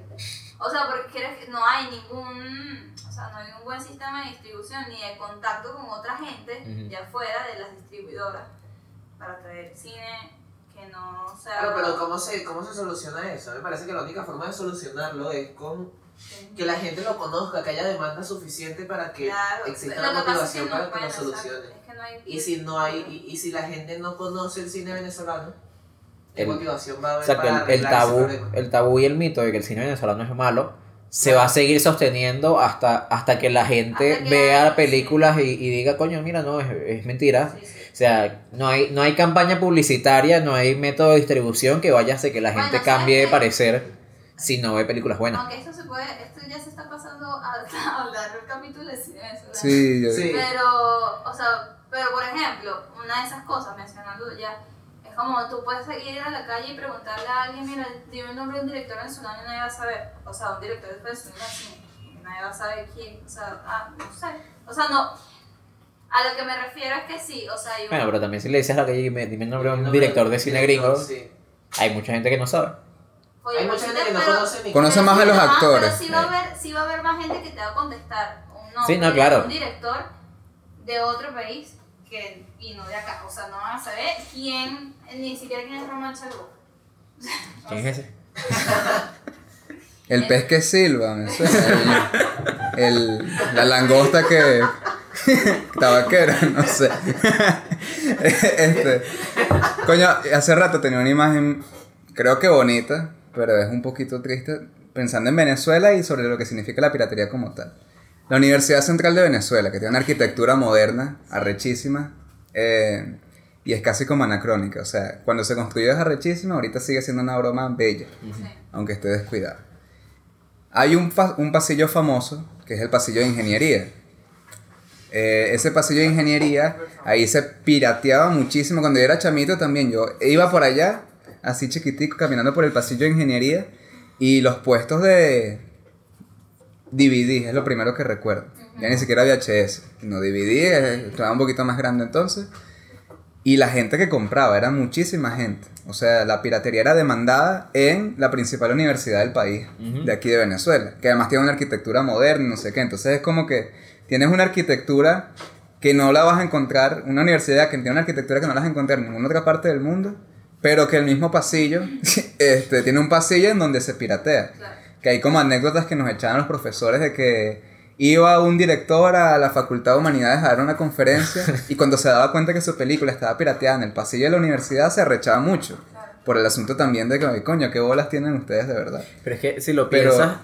A: O sea, porque no hay ningún. O sea, no hay un buen sistema de distribución ni de contacto con otra gente
B: Ujú.
A: ya fuera de las distribuidoras para traer cine que no sea.
D: Claro, pero ¿cómo se, ¿cómo se soluciona eso? Me parece que la única forma de solucionarlo es con que la gente lo conozca, que haya demanda suficiente para que
A: Claro,
D: exista la
A: que
D: motivación
A: no-
D: para que lo solucione.
A: es que no hay-
D: Y si no hay, y, y si la gente no conoce el cine venezolano, ¿qué
B: El-
D: motivación va a haber
B: Exacto,
D: para
B: el, tabú, el tabú y el mito de que el cine venezolano es malo se va a seguir sosteniendo hasta, hasta que la gente
A: que
B: vea películas y, y diga, coño, mira, no, es, es mentira.
A: Sí, sí.
B: O sea, no hay, no hay campaña publicitaria, no hay método de distribución que vaya a hacer que la gente
A: ¿sabes
B: cambie de parecer si no ve películas buenas.
A: Aunque esto se puede, esto ya se está pasando a, hablar del capítulo de cine venezolano.
C: Sí,
D: Sí.
A: Pero, o sea, pero por ejemplo, una de esas cosas, mencionando ya, es como tú puedes ir a la calle y preguntarle a alguien, mira, dime el nombre de un director venezolano y nadie va a saber. O sea, un director cine, y nadie va a saber quién, o sea, ah, no sé. O sea, no, a lo que me refiero es que sí, o sea, hay un-
B: Bueno, pero también si le dices a la que dime, el nombre de un director de cine
D: director,
B: gringo,
D: sí.
B: hay mucha gente que no sabe.
A: oye,
D: Hay mucha gente
A: te-
D: que no
A: pero-
D: conoce ni
C: Conoce más a los
A: te- ah,
C: actores.
A: Pero sí va, a haber, sí va a haber más gente que te va a contestar un nombre
B: Sí, no,
A: de
B: claro.
A: un director de otro país que, y no de acá. O sea, no van a saber quién, ni siquiera quién es Román Chalbo.
B: ¿Quién es ese?
C: el pez que silba, me suena, el, el- la langosta que tabaquera, no sé. este, coño, hace rato tenía una imagen, creo que bonita, pero es un poquito triste, pensando en Venezuela y sobre lo que significa la piratería como tal. La Universidad Central de Venezuela, que tiene una arquitectura moderna, arrechísima, eh, y es casi como anacrónica. O sea, cuando se construyó es arrechísima, ahorita sigue siendo una broma bella,
A: Sí.
C: aunque esté descuidada. Hay un, un pasillo famoso, que es el pasillo de ingeniería. Eh, ese pasillo de ingeniería, ahí se pirateaba muchísimo. Cuando yo era chamito también, yo iba por allá, así chiquitico, caminando por el pasillo de ingeniería, y los puestos de DVD es lo primero que recuerdo. Ya ni siquiera VHS, no DVD, estaba un poquito más grande entonces. Y la gente que compraba era muchísima gente. O sea, la piratería era demandada en la principal universidad del país, de aquí de Venezuela, que además tiene una arquitectura moderna y no sé qué. Entonces es como que tienes una arquitectura que no la vas a encontrar, una universidad que tiene una arquitectura que no la vas a encontrar en ninguna otra parte del mundo, pero que el mismo pasillo este, tiene un pasillo en donde se piratea.
A: Claro.
C: Que hay como anécdotas que nos echaban los profesores de que iba un director a la Facultad de Humanidades a dar una conferencia y cuando se daba cuenta que su película estaba pirateada en el pasillo de la universidad se arrechaba mucho. Por el asunto también de que, "Ay, coño, qué bolas tienen ustedes de verdad.
B: Pero es que si lo
C: Pero-
B: piensas.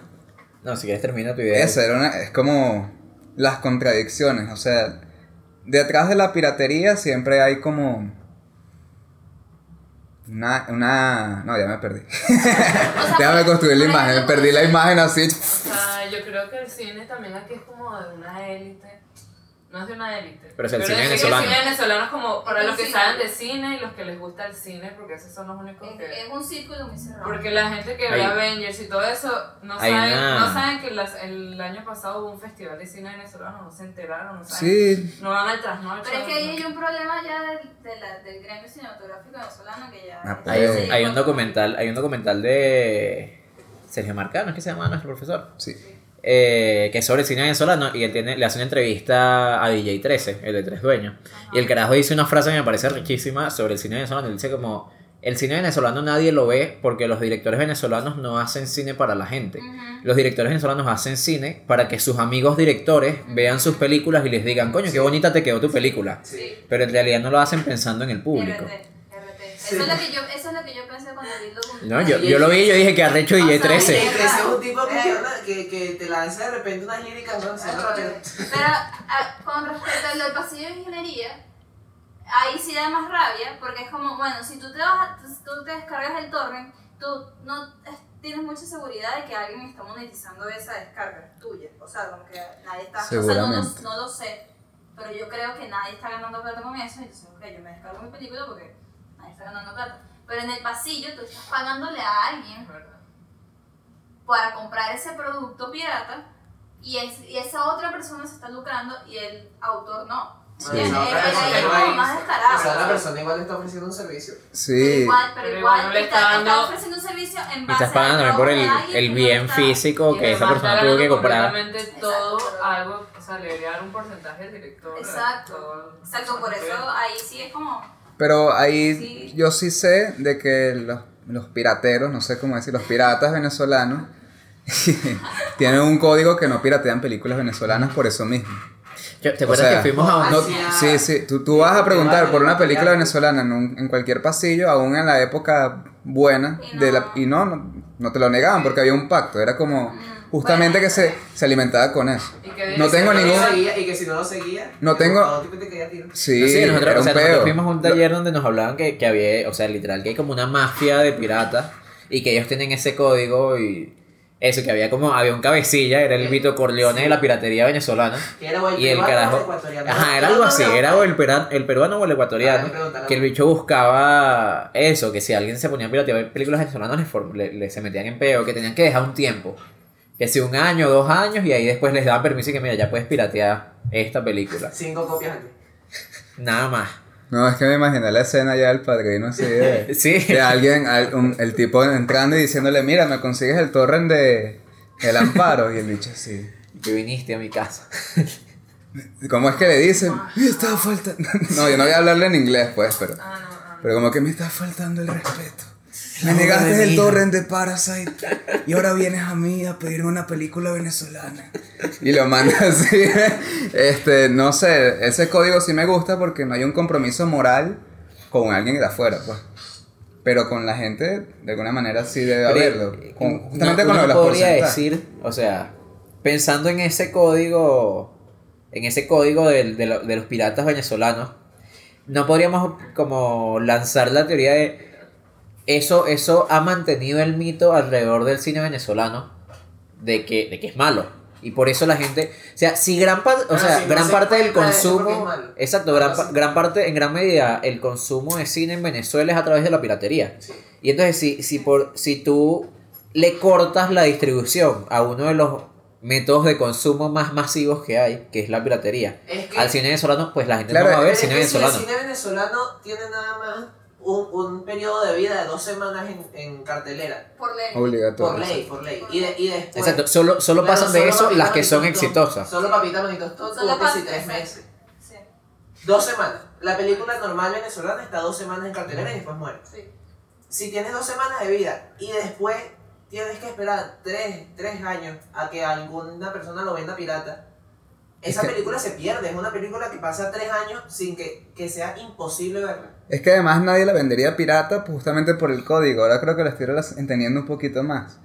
B: No, si quieres termina tu idea.
C: Eso era una, es como las contradicciones, o sea, detrás de la piratería siempre hay como una, una, no, ya me perdí. Déjame construir la imagen, perdí la imagen así.
E: O sea, yo creo que el cine también aquí es como de una élite. No es de una élite.
B: Pero es el cine
E: que
B: venezolano.
E: El cine venezolano es como para los
A: un
E: que
A: círculo.
E: saben de cine y los que les gusta el cine, porque esos son los únicos
A: Es,
E: que...
A: es un círculo muy cerrado.
E: Porque la gente que ve Avengers y todo eso no saben, no saben que las- el año pasado hubo un festival de cine venezolano, no se enteraron, no saben.
C: Sí,
E: No van al trasnocho.
A: Pero es que ahí
E: no-
A: hay un problema ya del, de la- del gremio cinematográfico venezolano que ya...
C: Ah,
A: ya
B: Hay, un, hay un
A: llegó.
B: documental, hay un documental de Sergio Marcano, es que se llama nuestro profesor,
C: sí.
B: Eh, que es sobre el cine venezolano y él tiene, le hace una entrevista a DJ 13, el de Tres Dueños. Y el carajo dice una frase que me parece riquísima sobre el cine venezolano. Él dice como, el cine venezolano nadie lo ve porque los directores venezolanos no hacen cine para la gente. Los directores venezolanos hacen cine para que sus amigos directores vean sus películas y les digan, coño, qué bonita te quedó tu película.
A: Sí.
B: Pero en realidad no lo hacen pensando en el público.
A: Eso, es lo que yo, eso es lo que yo pensé cuando vi los
B: No, yo, yo lo vi y yo dije que arrecho
D: Y
B: 13.
A: sí.
D: es un tipo que, que, anda- que, que te lanza de repente unas líricas, ¿no? No, pero-
A: Pero a- con respecto al del pasillo de ingeniería, ahí sí da más rabia, porque es como, bueno, si tú te, vas, tú te descargas el torrent, tú no es- tienes mucha seguridad de que alguien está monetizando esa descarga tuya. O sea, como que nadie está... O sea, no, no lo sé, pero yo creo que nadie está ganando plata con eso, entonces, ok, yo me descargo mi película porque nadie está ganando plata. Pero en el pasillo tú estás pagándole a alguien para comprar ese producto pirata y, es- y esa otra persona se está lucrando y el autor no.
C: Sí.
A: Y es-
D: Esa
A: es-
D: otra persona
A: ahí
D: igual-
A: como más descarado.
D: esa otra persona igual le está ofreciendo un servicio.
A: Pero
C: Sí.
A: igual, pero
E: Pero
A: igual
E: igual no le
A: está,
E: está
A: está
E: dando-
A: ofreciendo un servicio en base
B: estás
A: al
B: por el, el
A: que
B: bien
A: está-
B: físico
E: Y
B: que esa persona tuvo que comprar.
E: todo
A: Exacto.
E: algo, o sea, le debería dar un porcentaje al director. a
A: Exacto. Exacto, por eso ahí sí es como...
C: Pero ahí
A: Sí.
C: yo sí sé de que los, los pirateros, no sé cómo decir, los piratas venezolanos tienen un código que no piratean películas venezolanas por eso mismo.
B: Yo- ¿Te
C: O
B: acuerdas
C: sea,
B: que fuimos a un...
C: No,
D: Hacia-
C: sí, sí, tú, tú vas a preguntar por una película venezolana en, un- en cualquier pasillo, aún en la época buena,
A: Y
C: de la, y no, no, no te lo negaban porque había un pacto, era como justamente
A: Bueno,
C: que se, se alimentaba con eso.
E: Y que
C: No tengo ningún...
D: seguía- y que si no lo seguía,
C: No tengo-
D: todo tipo te caía tiro.
C: Sí,
B: Sí, nosotros,
C: era
B: o
C: un
B: sea, nosotros
C: peo.
B: fuimos a un taller donde nos hablaban que, que había, o sea, literal, que hay como una mafia de piratas y que ellos tienen ese código y eso, que había como, había un cabecilla, era el Vito Corleone de la piratería venezolana.
D: Que era o el
B: Y el
D: peruano o
B: carajo.
D: ecuatoriano.
B: Ajá, era algo así, era o el, pera- el peruano o el ecuatoriano. Que el bicho buscaba eso, que si alguien se ponía a piratear películas venezolanas, le, le- le- se metían en peo, que tenían que dejar un tiempo. Que si un año, dos años, y ahí después les daban permiso y que mira, ya puedes piratear esta película.
D: Cinco copias aquí.
B: Nada más.
C: No, es que me imaginé la escena ya del padrino así de,
B: Sí.
C: de alguien, al- un- el tipo entrando y diciéndole, mira, me consigues el torrent de El Amparo. Y el bicho así.
B: Que viniste a mi casa.
C: ¿Cómo es que le dicen? Me está faltando. No, yo no voy a hablarle en inglés, pues, pero.
E: Ah, no, ah, no.
C: Pero como que me está faltando el respeto. Me negaste el torrent de Parasite y ahora vienes a mí a pedirme una película venezolana. Y lo manda así. Este, no sé, ese código sí me gusta porque no hay un compromiso moral con alguien de afuera, pues. Pero con la gente, de alguna manera sí debe haberlo. Con- justamente
B: no-
C: con lo de los
B: podría
C: porcentajes.
B: decir, o sea, pensando en ese código, en ese código de, lo- de los piratas venezolanos, no podríamos como lanzar la teoría de eso, eso ha mantenido el mito alrededor del cine venezolano de que, de que es malo. Y por eso la gente, o sea, si gran parte, o
D: Pero
B: sea,
D: si
B: gran parte del consumo, exacto, gran, pa- gran parte, en gran medida, el consumo de cine en Venezuela es a través de la piratería.
D: Sí.
B: Y entonces si, si, por, si tú le cortas la distribución a uno de los métodos de consumo más masivos que hay, que es la piratería.
D: Es que,
B: Al cine venezolano, pues la gente
C: Claro,
B: no va a ver cine
D: si el
B: venezolano.
D: cine venezolano tiene nada más un, un periodo de vida de dos semanas en, en cartelera.
A: Por ley.
C: Obligatorio.
D: Por ley, por ley. Y, de- y después.
B: Exacto, solo, solo
D: Claro,
B: pasan de
D: solo
B: eso las que son exitosas.
D: Solo Papita Manito Stone
A: Solo
D: tuvo
A: Papita,
D: tres meses.
A: Sí,
D: Dos semanas. La película normal venezolana está dos semanas en cartelera y después muere.
A: sí.
D: Si tienes dos semanas de vida y después tienes que esperar tres, tres años a que alguna persona lo venda pirata, esa
C: Es que-
D: película se pierde. Es una película que pasa tres años sin que, que sea imposible verla.
C: Es que además nadie la vendería pirata justamente por el código. Ahora creo que lo estoy entendiendo un poquito más.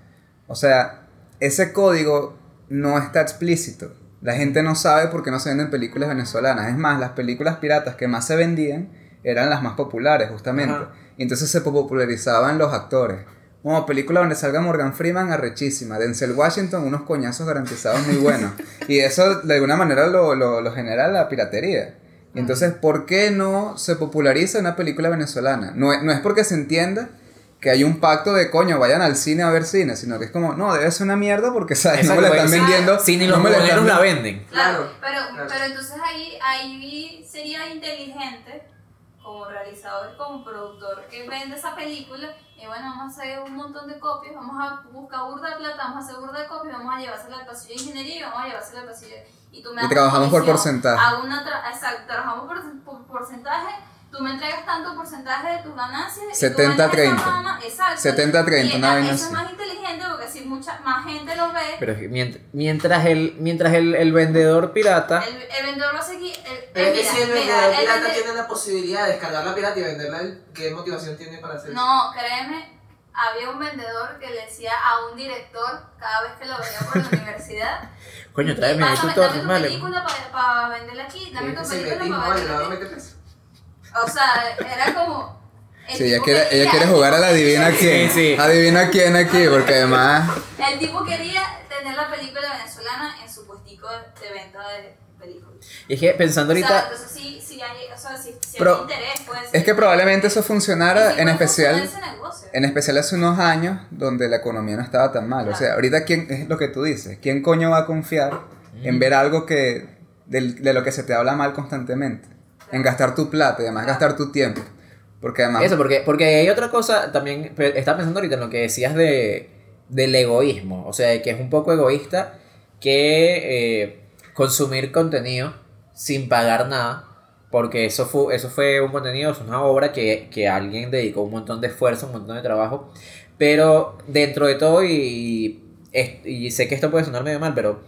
C: O sea, ese código no está explícito. La gente no sabe por qué no se venden películas venezolanas. Es más, las películas piratas que más se vendían eran las más populares, justamente.
D: Ajá.
C: Y entonces se popularizaban los actores. Como película donde salga Morgan Freeman, arrechísima. Denzel Washington, unos coñazos garantizados muy buenos. y eso de alguna manera lo, lo, lo genera la piratería. Y entonces, ¿por qué no se populariza una película venezolana? No, es- no es porque se entienda que hay un pacto de coño, vayan al cine a ver cine, sino que es como, no, debe ser una mierda porque ¿sabes? no me la
B: Exacto,
C: están vendiendo. No
B: los
C: me la
B: la
C: ven-
B: venden.
A: Claro,
D: Claro,
A: pero,
D: claro.
A: pero entonces ahí, ahí sería inteligente como realizador como productor que vende esa película y bueno, vamos a hacer un montón de copias, vamos a buscar burda de plata, vamos a hacer burda de copias, vamos a llevársela al pasillo de ingeniería y vamos a llevársela al pasillo de- y tú me
C: Y trabajamos por porcentaje.
A: una tra- exacto, trabajamos por, por porcentaje, tú me entregas tanto porcentaje de tus ganancias y tú
C: 70,
A: vendes esa
C: 30.
A: fama, exacto.
C: 70, 30,
A: y
C: una vaina
A: eso
C: así.
A: es más inteligente porque si mucha más gente lo ve,
B: Pero es que mient- mientras el, mientras el, el vendedor pirata,
A: el, el vendedor va a seguir. El,
D: es que
A: mira,
D: si el
A: mira,
D: vendedor
A: el
D: pirata
A: vende-
D: tiene la posibilidad de descargar la pirata y venderla, ¿qué motivación tiene para hacer eso?
A: No, créeme, había un vendedor que le decía a un director cada vez que lo veía por la universidad.
B: coño, tráeme
A: "Pásame,
B: torre,
A: dame tu película para venderla aquí, dame tu película para venderla aquí. O sea, era como. el
C: Sí, ella quiere, ella quiere jugar a la adivina quién.
B: Sí, sí.
C: Adivina quién aquí, porque además.
A: El tipo quería tener la película venezolana en su puestico de, de venta de películas.
B: Y es que pensando
A: O sea,
B: ahorita,
A: entonces sí, sí hay, o sea, sí, sí
C: Pero
A: hay interés, puede ser.
C: Es que probablemente eso funcionara en especial. En especial hace unos años donde la economía no estaba tan mal. O sea, ahorita quién es lo que tú dices. ¿Quién coño va a confiar en ver algo que del- de, lo que se te habla mal constantemente? En gastar tu plata y además gastar tu tiempo. Porque además
B: eso, porque, porque hay otra cosa también, estaba pensando ahorita en lo que decías de, del egoísmo, o sea, que es un poco egoísta que eh, consumir contenido sin pagar nada, porque eso fue, eso fue un contenido, es una obra que, que alguien dedicó un montón de esfuerzo, un montón de trabajo, pero dentro de todo, y, y sé que esto puede sonar medio mal, pero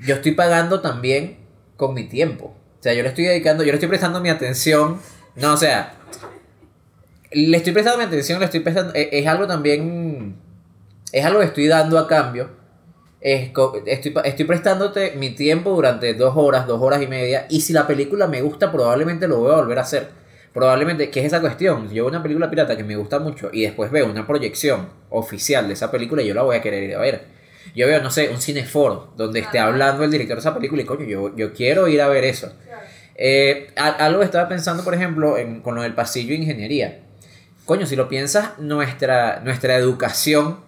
B: yo estoy pagando también con mi tiempo. O sea, yo le estoy dedicando, yo le estoy prestando mi atención. No, o sea, le estoy prestando mi atención, le estoy prestando. Es, es algo también. Es algo que estoy dando a cambio. Es estoy, estoy prestándote mi tiempo durante dos horas, dos horas y media. Y si la película me gusta, probablemente lo voy a volver a hacer. Probablemente, ¿qué es esa cuestión? Yo veo una película pirata que me gusta mucho y después veo una proyección oficial de esa película y yo la voy a querer ir a ver. Yo veo, no sé, un cineforo donde esté hablando el director de esa película y coño, yo, yo quiero ir a ver eso. Eh, algo estaba pensando, por ejemplo, en- con lo del pasillo de ingeniería. Coño, si lo piensas, nuestra, nuestra educación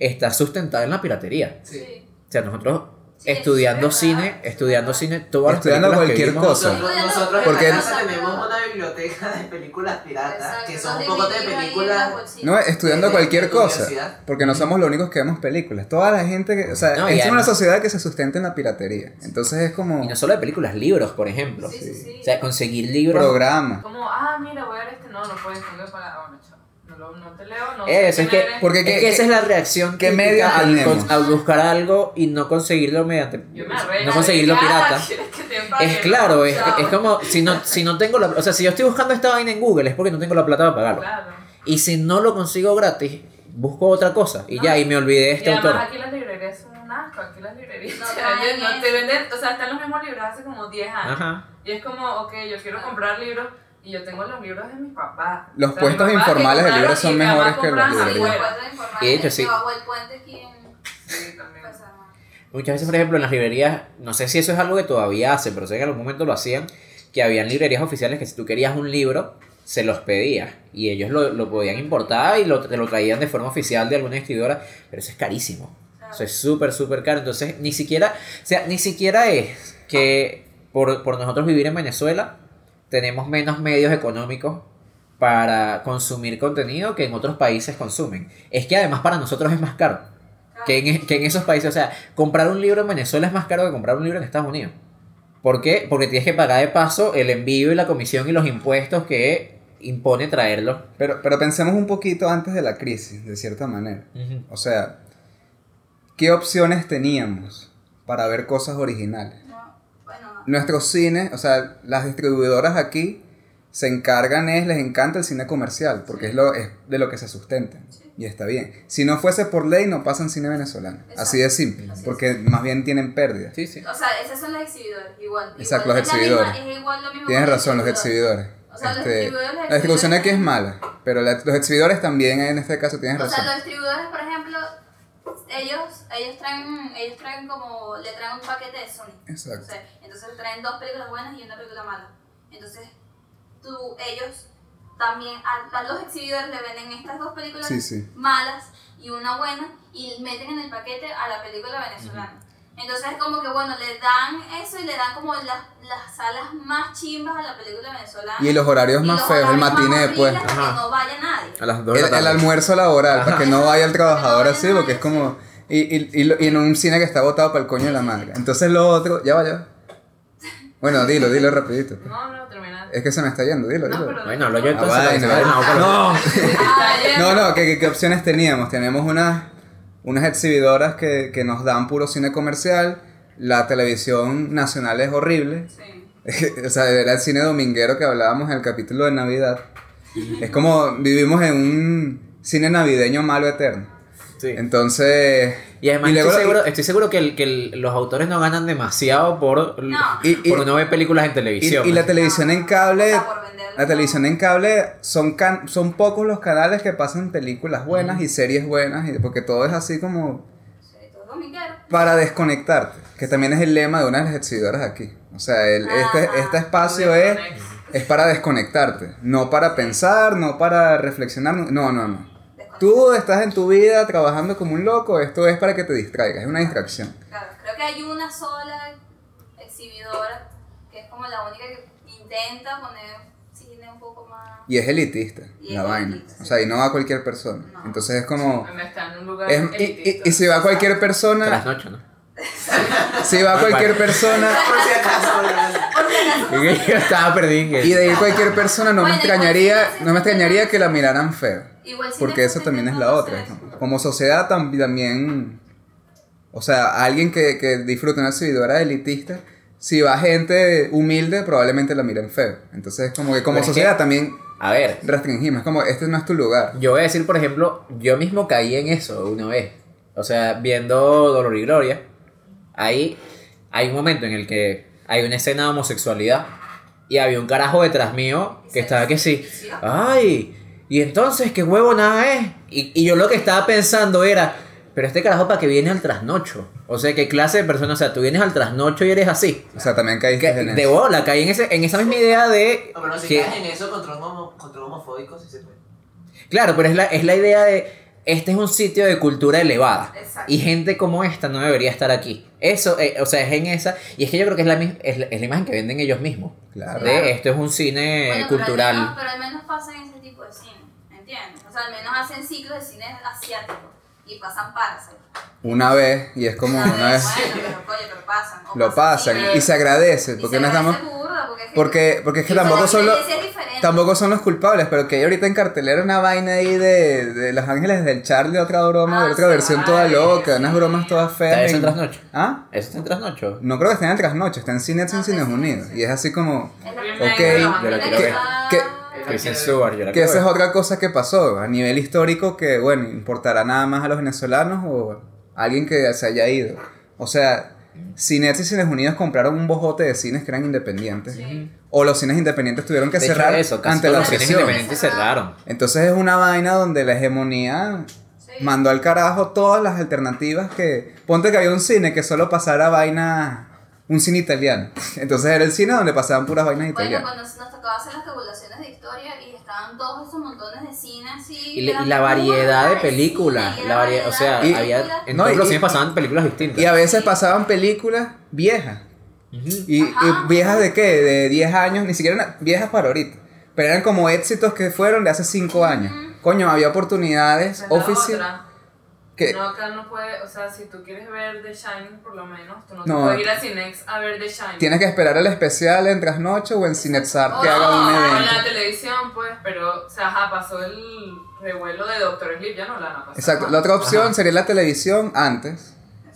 B: está sustentada en la piratería.
D: Sí.
B: O sea, nosotros estudiando cine, estudiando cine, todas
C: Estudiando cualquier
B: vimos-
C: cosa.
D: Nosotros, nosotros
C: Porque-
D: en la casa tenemos una biblioteca de películas piratas
A: Exacto,
D: que son un poco de películas.
C: No, estudiando
D: de-
C: cualquier
D: de
C: cosa. Porque no somos los únicos que vemos películas. Toda la gente que. O sea,
B: No,
C: es una sociedad que se sustenta en la piratería. Entonces es como.
B: Y no solo de películas, libros, por ejemplo.
A: Sí, sí, sí.
B: O sea, conseguir libros.
C: programa.
E: Como, ah, mira, voy a ver este. No, no puedes, tengo que pagar. Bueno, chao. No, lo- no te leo, no
B: Eso,
E: sé
B: es que-
E: eres.
C: Porque
B: Es
C: ¿qué-
B: que
C: qué-
B: esa es la reacción crítica
C: medios
B: al, al buscar algo y no conseguirlo mediante
E: Yo me arreglo.
B: no conseguirlo
E: Ah,
B: pirata.
E: ¿quieres que?
B: Es claro, es, es como si no, si no tengo la, o sea, si yo estoy buscando esta vaina en Google es porque no tengo la plata para pagarlo.
E: Claro.
B: Y si no lo consigo gratis, busco otra cosa y
E: No.
B: ya y me olvidé de este
E: y
B: autor.
E: aquí las librerías son un asco, aquí las librerías
A: No
E: no te venden, o sea, están los mismos libros hace como 10 años.
B: Ajá.
E: Y es como, ok, yo quiero comprar libros y yo tengo los libros de mis papás.
C: Los
E: O sea,
C: puestos informales de libros son mejores que los
E: compraron
A: Sí, los puestos
B: de hecho, sí.
E: también.
B: Muchas veces, por ejemplo, en las librerías, no sé si eso es algo que todavía hacen, pero sé que en algún momento lo hacían, que habían librerías oficiales que si tú querías un libro, se los pedías y ellos lo, lo podían importar y lo, te lo traían de forma oficial de alguna escritora, pero eso es carísimo. Eso es súper, súper caro. Entonces, ni siquiera, o sea, ni siquiera es que por, por nosotros vivir en Venezuela tenemos menos medios económicos para consumir contenido que en otros países consumen. Es que además para nosotros es más caro que en, que en esos países. O sea, comprar un libro en Venezuela es más caro que comprar un libro en Estados Unidos. ¿Por qué? Porque tienes que pagar de paso el envío y la comisión y los impuestos que impone traerlo.
C: Pero, pero pensemos un poquito antes de la crisis, de cierta manera. O sea, ¿qué opciones teníamos para ver cosas originales? Nuestros cines, o sea, las distribuidoras aquí se encargan, es, les encanta el cine comercial, porque es, lo, es de lo que se sustentan. Y está bien. Si no fuese por ley, no pasan cine venezolano. Así de simple.
A: Así es.
C: Porque más bien tienen pérdidas.
B: Sí, sí.
A: O sea, esos son los exhibidores, igual.
C: Exacto,
A: igual,
C: los
A: es la
C: exhibidores.
A: misma- es igual lo mismo
C: Tienes razón, los exhibidores.
A: O sea, los
C: Este,
A: distribuidores, los
C: la distribución aquí es mala, pero la- los exhibidores también en este caso tienes
A: O sea,
C: razón.
A: los distribuidores, por ejemplo, ellos, ellos traen, ellos traen como, le traen un paquete de Sony.
C: Exacto.
A: O sea, entonces traen dos películas buenas y una película mala. Entonces, tú, ellos también, a, a los exhibidores le venden estas dos películas
C: Sí, sí.
A: malas y una buena y meten en el paquete a la película venezolana. Entonces es como que bueno, le dan eso y le dan como las, las salas más chimbas a la película venezolana.
C: Y los horarios
A: Y
C: más
A: los
C: feos, el
A: horarios
C: matiné, pues.
A: para
B: Ajá.
A: que no vaya nadie.
B: A las 2 de
C: El, el almuerzo laboral, para que no vaya el trabajador
A: Que
C: así, porque es como. Y, y, y, lo- y en un cine que está botado para el coño de la madre. Entonces lo otro. Ya vaya. Bueno, dilo, dilo rapidito. pues.
E: No, no, termina.
C: Es que se me está yendo, dilo, dilo.
B: Bueno, hablo yo
C: Ah,
B: entonces. que vaya la boca.
C: No.
A: Ah,
C: No, no, ¿qué, qué, qué opciones teníamos? Teníamos unas, unas exhibidoras que, que nos dan puro cine comercial. La televisión nacional es horrible.
A: Sí.
C: o sea, era el cine dominguero que hablábamos en el capítulo de Navidad. Es como vivimos en un cine navideño malo eterno.
B: Sí.
C: Entonces.
B: Y además
C: luego-
B: estoy, seguro, estoy seguro que, el- que el- los autores no ganan demasiado por,
A: No.
C: Y- y-
B: por no ver películas en televisión.
C: y la televisión en cable.
A: O sea, por venderlo.
C: La televisión en cable son, can- son pocos los canales que pasan películas buenas y series buenas, y, porque todo es así como
A: Sí, todo dominguero.
C: para desconectarte, que también es el lema de una de las exhibidoras aquí. O sea, el- este, este espacio es, es para desconectarte, no para pensar, no para reflexionar, no, no, no. Tú estás en tu vida trabajando como un loco, esto es para que te distraigas, es una distracción.
A: Claro, creo que hay una sola exhibidora que es como la única que intenta poner cine un poco más.
C: Y es elitista,
A: Y
C: la
A: es
C: vaina.
A: elitista.
C: O sea, y no va cualquier persona.
A: No.
C: Entonces es como...
E: Está en un lugar
C: es- y, y- si va cualquier persona, si va cualquier persona...
B: Estaba perdido.
C: Y de ir cualquier persona no me
A: Bueno,
C: extrañaría, no me extrañaría que la miraran feo.
A: igual
C: Porque eso también es la otra. Como sociedad tam- también, o sea, alguien que, que disfruta una exhibidora elitista, si va gente humilde, probablemente la miren feo. Entonces, como que como
B: Pero es
C: sociedad
B: que-
C: también
B: A ver,
C: restringimos. Es como, este no es tu lugar.
B: yo voy a decir, por ejemplo, yo mismo caí en eso una vez. O sea, viendo Dolor y Gloria, ahí hay un momento en el que hay una escena de homosexualidad y había un carajo detrás mío que estaba que sí. Ay, y entonces, ¿qué huevo nada es? Y, y yo lo que estaba pensando era, pero este carajo para que viene al trasnocho. O sea, ¿qué clase de persona? O sea, tú vienes al trasnocho y eres así.
C: O sea, también caíste
B: Que,
C: en
B: de
C: eso.
B: bola, caí en, ese, en esa misma idea de...
D: No, pero si
B: que-
D: caes en eso contra un, homo, contra un homofóbico, sí se puede.
B: Claro, pero es la, es la idea de, este es un sitio de cultura elevada.
A: Exacto.
B: Y gente como esta no debería estar aquí. Eso, eh, o sea, es en esa. Y es que yo creo que es la, mis- es la, es la imagen que venden ellos mismos.
C: Claro.
B: De esto es un cine
A: Bueno, pero al
B: cultural.
A: menos- Pero al menos pasan ese tipo de cine, ¿entiendes? O sea, al menos hacen ciclos de cine asiático y pasan Parasite.
C: Una vez, y es como una vez.
A: Bueno, pero coño, pero pasan. O
C: Lo pasan y se agradece,
A: y
C: porque
A: se
C: no estamos...
A: burda, porque es que-
C: Porque, porque es que
A: y
C: tampoco son los...
A: experiencia es diferente.
C: Tampoco son los culpables, pero que hay ahorita en cartelera una vaina ahí de, de Los Ángeles del Charlie, otra broma, de
A: Ah,
C: otra
A: sí,
C: versión toda loca,
A: sí.
C: unas bromas todas feas.
B: ¿Está eso en
C: en-
B: trasnocho?
C: ¿Ah?
B: Eso está en trasnocho.
C: No creo que esté en el trasnoche, está en Cines en
A: Ah,
C: Cines
A: sí, sí,
C: Unidos.
A: sí.
C: Y es así como Ok,
B: yo la
A: es
B: quiero ver.
C: Que- Que esa es otra cosa que pasó a nivel histórico que, bueno, importará nada más a los venezolanos o a alguien que se haya ido. O sea, Cines y Cines Unidos compraron un bojote de cines que eran independientes. O los cines independientes tuvieron que
B: De hecho,
C: cerrar
B: eso, casi
C: ante la
B: los cines independientes cerraron.
C: Entonces es una vaina donde la hegemonía
A: Sí.
C: mandó al carajo todas las alternativas que... Ponte que había un cine que solo pasara vaina... Un cine italiano. Entonces era el cine donde pasaban puras vainas
A: Bueno,
C: italianas.
A: cuando nos tocaba hacer las tabulaciones de historia y estaban todos esos montones de cine así.
B: Y, la variedad de películas. La variedad, o sea,
C: Y-
B: había, en
C: no,
B: todos
C: y-
B: los cines pasaban películas distintas.
C: Y a veces pasaban películas viejas. Y, viejas de qué? De 10 años, ni siquiera viejas para ahorita. Pero eran como éxitos que fueron de hace 5 años. Coño, había oportunidades oficiales. Que
E: No, acá no puede, o sea, si tú quieres ver The Shining, por lo menos, tú no,
C: No.
E: te puedes ir a Cinex a ver The Shining.
C: tienes que esperar el especial en trasnoche o en Cinexar que
A: Oh,
C: hagan un
E: O en
C: evento.
E: la televisión, pues, pero, o sea, ajá, pasó el revuelo de Doctor Sleep, ya no la van a pasar.
C: Exacto.
E: más.
C: La otra opción
B: Ajá.
C: sería la televisión antes.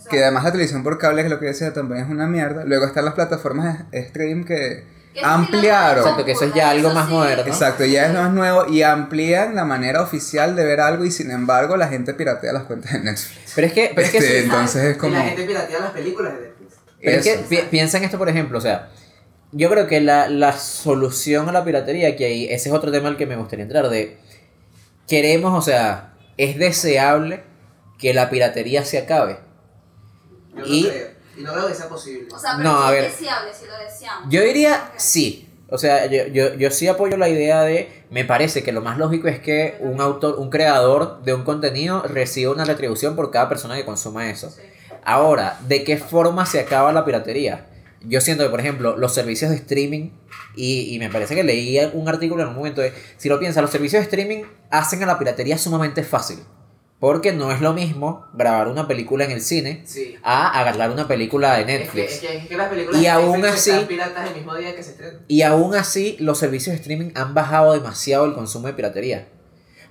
C: Que además la televisión por cable, que es lo que decía, también es una mierda. Luego están las plataformas de stream que
A: Que
C: ampliaron.
B: Exacto, que eso es ya algo más
A: sí.
B: moderno.
C: Exacto, ya es más nuevo y amplían la manera oficial de ver algo y sin embargo la gente piratea las cuentas de Netflix.
B: Pero es que, pero es que
C: Este,
B: sí.
C: entonces es
D: Y
C: como...
D: la gente piratea las películas de Netflix.
B: Pero es que
C: Eso.
B: pi- piensa en esto, por ejemplo, o sea, yo creo que la, la solución a la piratería, que ahí, ese es otro tema al que me gustaría entrar, de queremos, o sea, es deseable que la piratería se acabe.
D: Yo
B: Y-
D: no. Y no creo que sea posible.
A: O sea, pero
B: No, a
A: es
B: ver.
A: deseable si lo deseamos.
B: Yo diría sí. O sea, yo, yo, yo sí apoyo la idea de, me parece que lo más lógico es que un autor, un creador de un contenido reciba una retribución por cada persona que consuma eso. Ahora, ¿de qué forma se acaba la piratería? Yo siento que, por ejemplo, los servicios de streaming, y, y me parece que leí un artículo en un momento de, si lo piensas, los servicios de streaming hacen a la piratería sumamente fácil. Porque no es lo mismo grabar una película en el cine
D: Sí.
B: a agarrar una película de
D: Es que,
B: Netflix.
D: es, que, es que las películas
B: Y
D: de
B: aún
D: Netflix
B: así-
D: están piratas el mismo día que se estrenan.
B: Y aún así, los servicios de streaming han bajado demasiado el consumo de piratería.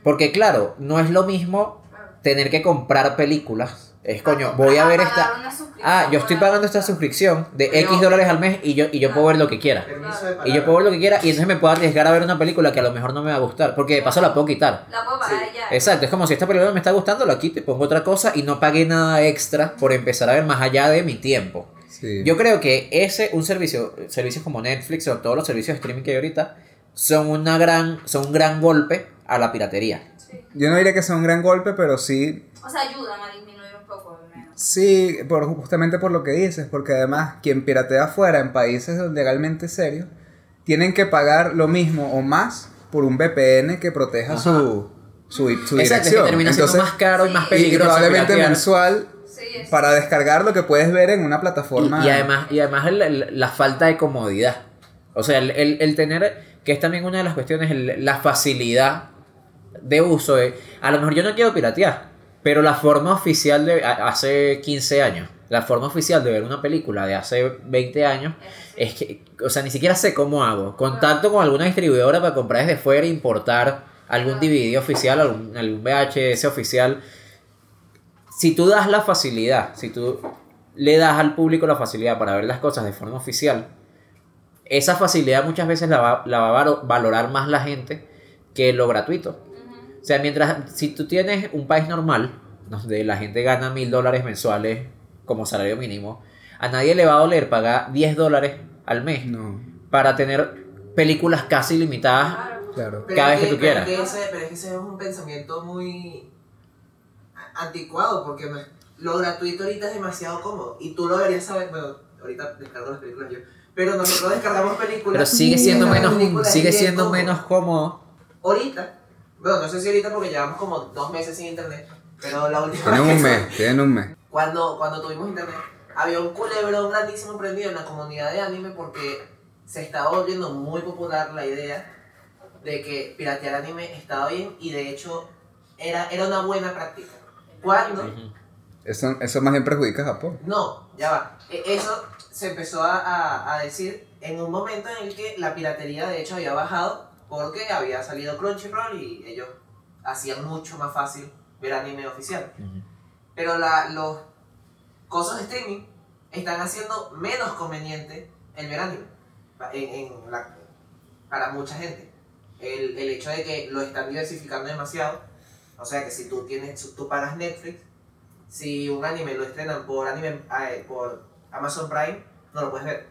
B: Porque claro, no es lo mismo tener que comprar películas. Es coño, voy a ver esta... Ah, yo estoy pagando esta suscripción de X dólares al mes y yo, y yo puedo ver lo que quiera.
D: Permiso de
B: Y yo puedo ver lo que quiera y entonces me puedo arriesgar a ver una película que a lo mejor no me va a gustar. Porque de paso la puedo quitar.
A: La puedo pagar
D: Sí.
A: ya.
B: Exacto, es como si esta película me está gustando, la quito y pongo otra cosa y no pagué nada extra por empezar a ver más allá de mi tiempo.
C: Sí.
B: Yo creo que ese, un servicio, servicios como Netflix o todos los servicios de streaming que hay ahorita, son una gran, son un gran golpe a la piratería.
C: Yo no diría que sea un gran golpe, pero sí
A: O sea, ayudan a disminuir un poco al menos.
C: Sí, por, justamente por lo que dices, porque además quien piratea afuera en países legalmente serios, tienen que pagar lo mismo o más por un VPN que proteja su, su, su
B: Exacto, es que
C: dirección.
B: termina siendo
C: Entonces,
B: más caro y más
A: Sí.
C: y-
B: peligroso.
C: probablemente
B: piratear.
C: mensual para descargar lo que puedes ver en una plataforma.
B: Y, y además, y además el- el- la falta de comodidad. O sea, el, el- el tener, que es también una de las cuestiones, el- la facilidad de uso. de- a lo mejor yo no quiero piratear, pero la forma oficial de hace 15 años, la forma oficial de ver una película de hace 20 años, es que, o sea, ni siquiera sé cómo hago. Contacto con alguna distribuidora para comprar desde fuera e importar algún DVD oficial, algún, algún VHS oficial. Si tú das la facilidad, si tú le das al público la facilidad para ver las cosas de forma oficial, esa facilidad muchas veces la va, la va a valo- valorar más la gente que lo gratuito. O sea, mientras, si tú tienes un país normal, donde la gente gana mil dólares mensuales como salario mínimo, a nadie le va a doler pagar 10 dólares al mes
C: No,
B: para tener películas casi limitadas.
C: claro.
B: Cada vez que tú quieras.
D: Pero es, que ese, pero es que ese es un pensamiento muy anticuado, porque no es- lo gratuito ahorita es demasiado cómodo. Y tú lo deberías saber, bueno, ahorita descargo las películas yo. Pero nosotros descargamos películas.
B: Pero sigue siendo menos, sigue siendo
D: cómodo.
B: menos cómodo.
D: Ahorita, bueno, no sé si ahorita porque llevamos como dos meses sin internet, pero la última
C: Tienen
D: vez
C: un
D: que-
C: mes, tienen un mes.
D: cuando, cuando tuvimos internet, había un culebrón grandísimo prendido en la comunidad de anime porque se estaba volviendo muy popular la idea de que piratear anime estaba bien y de hecho era, era una buena práctica. Cuando,
C: Eso, eso más bien perjudica a Japón.
D: no, ya va, E- eso se empezó a, a- a decir en un momento en el que la piratería de hecho había bajado porque había salido Crunchyroll y ellos hacían mucho más fácil ver anime oficial. Pero la, los cosas de streaming están haciendo menos conveniente el ver anime en, en la- para mucha gente. El, el hecho de que lo están diversificando demasiado. O sea que si tú tienes, tú pagas Netflix, si un anime lo estrenan por anime eh, por Amazon Prime, no lo puedes ver.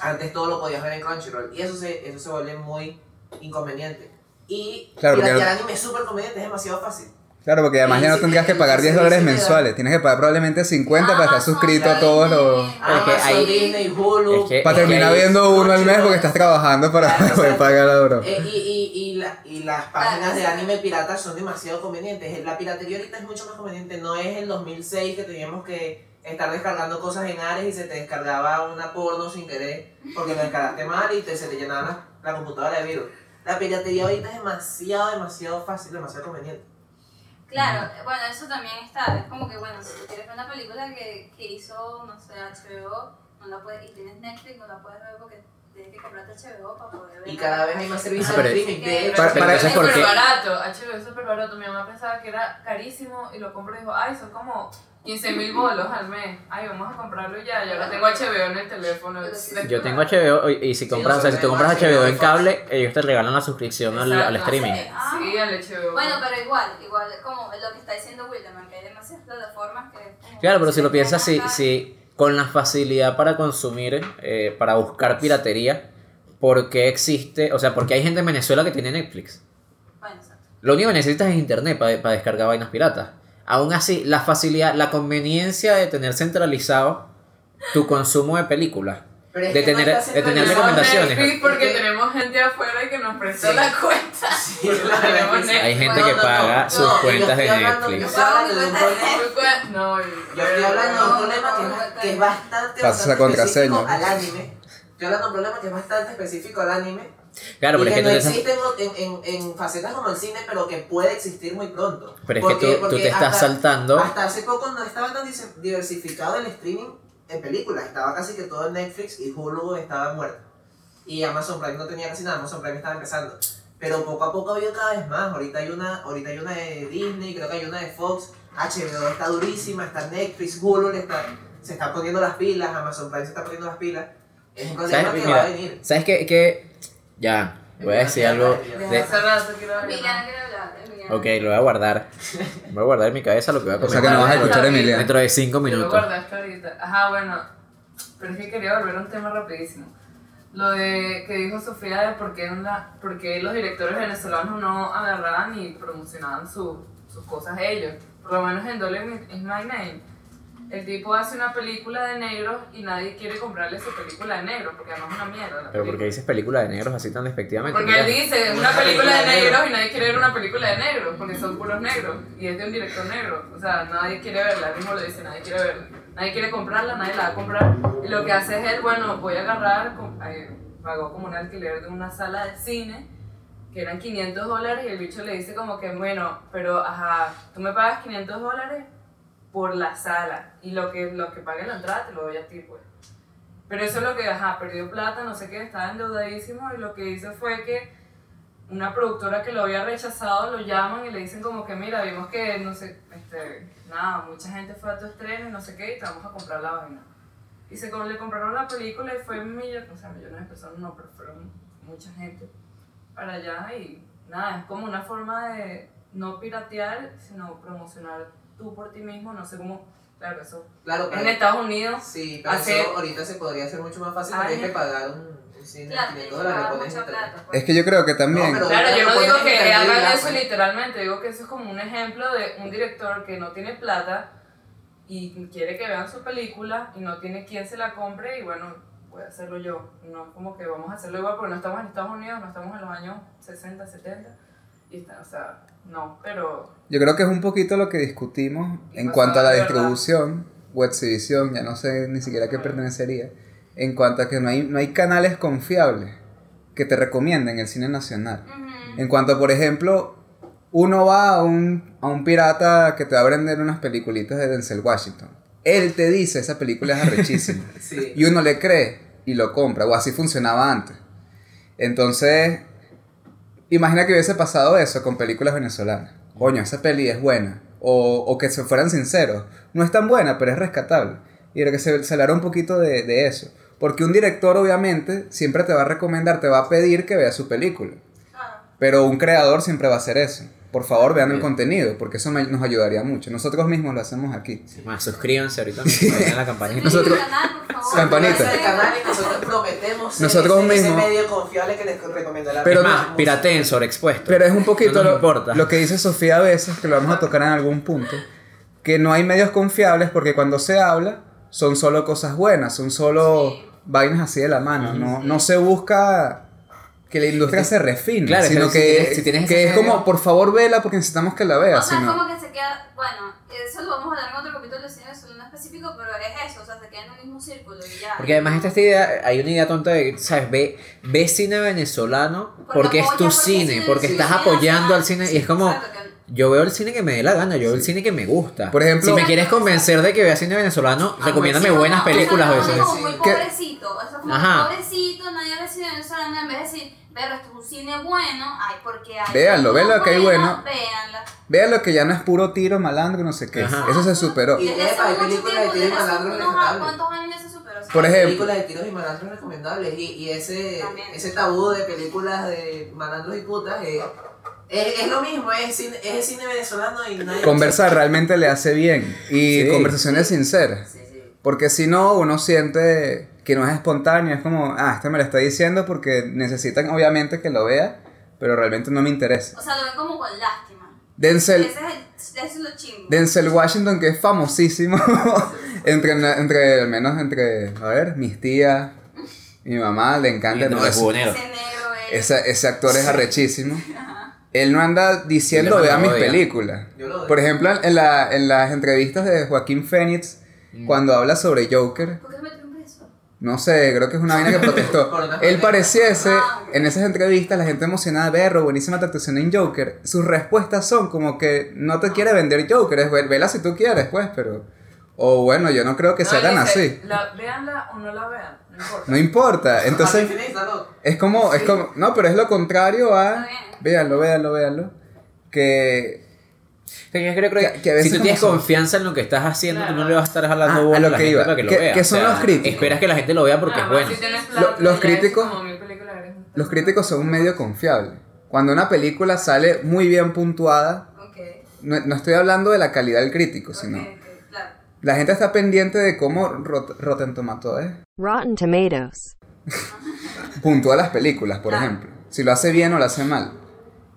D: Antes todo lo podías ver en Crunchyroll. Y eso se, eso se vuelve muy inconveniente. Y
C: Claro, porque-
D: piratear anime es súper conveniente, es demasiado fácil.
C: Claro, porque además ya no tendrías que
D: el
C: pagar 10
D: servicio
C: dólares mensuales. Tienes que pagar probablemente 50 para estar suscrito a todos los...
B: Es que
D: Disney, Hulu.
B: es que-
C: Para terminar viendo uno al mes porque estás trabajando para
D: Claro,
C: poder pagar la broma.
D: Eh, y, y, y, la- y las páginas de anime pirata son demasiado convenientes. La piratería ahorita es mucho más conveniente. No es el 2006 que teníamos que estar descargando cosas en Ares y se te descargaba una porno sin querer porque lo descargaste mal y te, se te llenaba la, la computadora de virus. La piratería ahorita es demasiado, demasiado fácil, demasiado conveniente.
A: Claro, bueno, eso también está. Es como que, bueno, si tú quieres ver una película que, que hizo, no sé, HBO, no la puedes, y tienes Netflix, no la puedes ver porque tienes que comprarte HBO para poder ver.
D: Y cada vez hay más servicios
B: Ah,
D: de streaming. De hecho,
C: Para-
B: Pero
C: para-
E: es
B: ¿por
E: súper barato, HBO es súper barato. Mi mamá pensaba que era carísimo y lo compró y dijo, ay, son como 15 mil bolos al mes. Ay, vamos a comprarlo ya. Yo ahora tengo HBO en el teléfono.
B: Yo tengo HBO y y si compras, o sea, si tú compras HBO en cable, ellos te regalan la suscripción al, al streaming.
A: Ah.
E: Sí, al HBO.
A: Bueno, pero igual, igual, como lo que está diciendo Wilderman, que hay demasiadas plataformas que.
B: Claro, pero si lo piensas, si, si con la facilidad para consumir, eh, para buscar piratería, ¿por qué existe? O sea, porque hay gente en Venezuela que tiene Netflix.
A: Exacto.
B: Lo único que necesitas es internet para descargar vainas piratas. Aún así, la facilidad, la conveniencia de tener centralizado tu consumo de películas,
D: Pero es
B: de
D: que no
B: tener, de tener recomendaciones.
E: Netflix porque tenemos gente afuera y que nos prestó
D: Sí.
E: la cuenta.
D: Sí, la.
B: Hay gente
A: No,
B: que
A: no, no,
B: paga
A: no,
B: sus
D: yo
B: cuentas de Netflix.
D: Yo estoy hablando de un problema.
E: No,
D: Yo estoy hablando de un problema que es, que bastante, bastante
C: contraseña.
D: específico al anime. Estoy hablando de un problema que es bastante específico al anime.
B: Claro,
D: y
B: pero es
D: que
B: que
D: no
B: tú te,
D: existe en, en, en, facetas como el cine, pero que puede existir muy pronto.
B: pero es que
D: Porque-
B: tú, tú
D: porque
B: te estás
D: hasta-
B: saltando.
D: Hasta hace poco no estaba tan diversificado el streaming en películas. Estaba casi que todo en Netflix y Hulu estaba muerto. Y Amazon Prime no tenía casi nada. Amazon Prime estaba empezando. Pero poco a poco ha habido cada vez más. Ahorita hay una, ahorita hay una de Disney, creo que hay una de Fox. HBO está durísima, está Netflix, Hulu le está, se está poniendo las pilas, Amazon Prime se está poniendo las pilas. Es un problema
B: ¿Sabes?
D: que va a
B: Mira,
D: venir.
B: ¿sabes qué? qué? Ya, voy a decir algo.
E: Desde
B: de-
E: hace
B: Ok, lo voy a guardar. Voy a guardar en mi cabeza lo que voy a
C: O sea que no vas a escuchar a Emiliano.
B: Dentro de cinco
E: Yo lo
B: minutos.
E: guardaste ahorita. Ajá, bueno. Pero es que quería volver a un tema rapidísimo. Lo de que dijo Sofía de por qué, en la- por qué los directores venezolanos no agarraban y promocionaban su- sus cosas ellos. Por lo menos en Dolly is My Name. El tipo hace una película de negros y nadie quiere comprarle su película de negros porque además es una mierda. la
B: Pero
E: película.
B: porque dices película de negros así tan despectivamente.
E: Porque él
B: Mira.
E: dice, una película de negros y nadie quiere ver una película de negros, porque son puros negros y es de un director negro. O sea, nadie quiere verla, él mismo lo dice, nadie quiere verla. Nadie quiere comprarla, nadie la va a comprar. Y lo que hace es él, bueno, voy a agarrar, eh, pagó como un alquiler de una sala de cine, que eran 500 dólares, y el bicho le dice como que, bueno, pero ajá, tú me pagas 500 dólares por la sala, y lo que, lo que pague la entrada te lo doy a ti, pues. Pero eso es lo que, ajá, perdió plata, no sé qué, estaba endeudadísimo y lo que hizo fue que una productora que lo había rechazado lo llaman y le dicen como que mira, vimos que, no sé, este, nada, mucha gente fue a tu estreno y no sé qué y te vamos a comprar la vaina. Y se, le compraron la película y fue millones, o sea, millones de personas, no, pero fueron mucha gente para allá y nada, es como una forma de no piratear, sino promocionar tú por ti mismo, no sé cómo, claro, eso.
D: Claro,
E: En
D: pero,
E: Estados Unidos
D: sí, pero
E: hacer-
D: eso ahorita se podría hacer mucho más fácil porque
E: Ay,
D: hay que pagar un, de
A: Claro,
D: 500
A: tienes que
D: dólares.
A: plata. pues.
C: Es que yo creo que también...
D: No,
E: Claro, yo no digo que hagan eso
D: pues.
E: literalmente, digo que eso es como un ejemplo de un director que no tiene plata y quiere que vean su película y no tiene quien se la compre y bueno, voy a hacerlo yo. No es como que vamos a hacerlo igual porque no estamos en Estados Unidos, no estamos en los años 60, 70 y está, o sea, no, pero
C: Yo creo que es un poquito lo que discutimos en cuanto a la distribución o exhibición, ya no sé ni siquiera a qué pertenecería, en cuanto a que no hay, no hay canales confiables que te recomienden el cine nacional. En cuanto, por ejemplo, uno va a un, a un pirata que te va a vender unas peliculitas de Denzel Washington. Él te dice, esa película es arrechísima.
D: Sí.
C: y uno le cree y lo compra, o así funcionaba antes. Entonces, imagina que hubiese pasado eso con películas venezolanas. Coño, esa peli es buena. O, o que se fueran sinceros. No es tan buena, pero es rescatable. Y creo que se, se hablara un poquito de, de eso. Porque un director, obviamente, siempre te va a recomendar, te va a pedir que veas su película.
A: Ah,
C: Pero un creador siempre va a hacer eso. Por favor, vean el contenido, porque eso me- nos ayudaría mucho. Nosotros mismos lo hacemos aquí.
B: Más, suscríbanse ahorita mismo, vayan a la campaña.
A: suscríbete
C: Nosotros- campanita.
D: del canal y nosotros prometemos
C: Nosotros
D: ese, ese
C: mismos.
D: medio confiable que les recomendará.
C: Pero
B: es
C: no-
B: más, pirateen sobreexpuesto.
C: Pero es un poquito
B: No
C: lo,
B: importa.
C: lo que dice Sofía a veces, que lo vamos a tocar en algún punto, que no hay medios confiables porque cuando se habla son solo cosas buenas, son solo
A: Sí.
C: vainas así de la mano, no, no se busca que la industria se refine,
B: Claro, es
C: sino
B: que si
C: que,
B: tienes- si tienes
C: que
B: ese
C: es como, por favor, vela porque necesitamos que la
A: O
C: veas.
A: sea, es como que se queda, bueno, eso lo vamos a hablar en otro capítulo de cine en específico, pero es eso, o sea, se queda en el mismo círculo y ya.
B: Porque además está esta idea, hay una idea tonta de, ¿sabes? Ve, ve cine venezolano
A: Porque
B: porque es tu
A: porque es
B: cine,
A: cine,
B: porque estás
A: cine
B: apoyando al cine y es como,
A: exacto, que-
B: yo veo el cine que me dé la gana, yo veo el cine que me gusta.
C: Por ejemplo-
B: si me quieres convencer de que vea cine venezolano, recomiéndame
D: sí,
B: buenas
A: No,
B: películas
A: o sea,
B: cine.
A: no,
B: Ajá.
A: pobrecito, nadie ve cine venezolano, en vez de decir, pero esto es un cine bueno, ay, porque hay
C: Véanlo, véanlo que hay bueno.
A: véanla.
C: Vean lo que ya no es puro tiro, malandro, no sé qué.
B: Ajá.
C: Eso se superó.
D: Y-
A: Desde
D: epa, hay películas de tiro y malandro.
A: ¿cuántos años ya se superó? O sea,
C: Por ejemplo.
D: películas de tiros y malandros recomendables y, y ese,
A: También.
D: ese tabú de películas de malandros y putas eh, es, es lo mismo, es, cine, es el cine venezolano y nadie
C: Conversar realmente le hace bien y
B: Sí.
C: conversaciones sinceras.
D: Sí, sí.
C: Porque si no, uno siente que no es espontáneo, es como, ah, este me lo está diciendo porque necesitan obviamente que lo vea, pero realmente no me interesa.
A: O sea, lo ven como con lástima.
C: Denzel,
A: Ese es, el, ese es lo chingo.
C: Denzel Washington, que es famosísimo, entre, entre, al menos entre, a ver, mis tías, mi mamá, le encanta.
B: No,
C: ese-
B: es buonero.
A: Ese
C: ese actor es arrechísimo. Él no anda diciendo,
B: Sí, le
C: vea mis películas. Por ejemplo, en, la, en las entrevistas de Joaquín Phoenix,
B: Mm.
C: cuando habla sobre Joker,
A: ¿Por qué lo metieron preso?
C: No sé, creo que es una vaina que protestó. Él pareciese, en esas entrevistas, la gente emocionada, berro, buenísima actuación en Joker. Sus respuestas son como que no te quiere vender Joker, es ve- vela si tú quieres, pues, pero. O bueno, yo no creo que
E: No,
C: tan
E: dice,
C: así.
E: La, véanla o no la vean, no importa.
C: No importa. Entonces, es como, es como. No, pero es lo contrario a. Véanlo, véanlo, véanlo. Que.
B: Que yo creo, creo
C: Que- que a veces
B: si tú tienes
C: son-
B: confianza en lo que estás haciendo, tú no le vas a estar jalando
C: Ah, a lo
B: a la
C: que
B: gente
C: iba.
B: para que lo
C: ¿Qué-
B: vea.
C: qué son los críticos?
B: Esperas que la gente lo vea porque es bueno.
E: si
C: Lo- los críticos- Los críticos son un medio confiable. Cuando una película sale muy bien puntuada, no, no estoy hablando de la calidad del crítico, sino.
A: Claro.
C: La gente está pendiente de cómo Rot- Rotten Tomatoes
F: Rotten Tomatoes.
C: puntúa las películas, por
A: Claro.
C: ejemplo. Si lo hace bien o lo hace mal.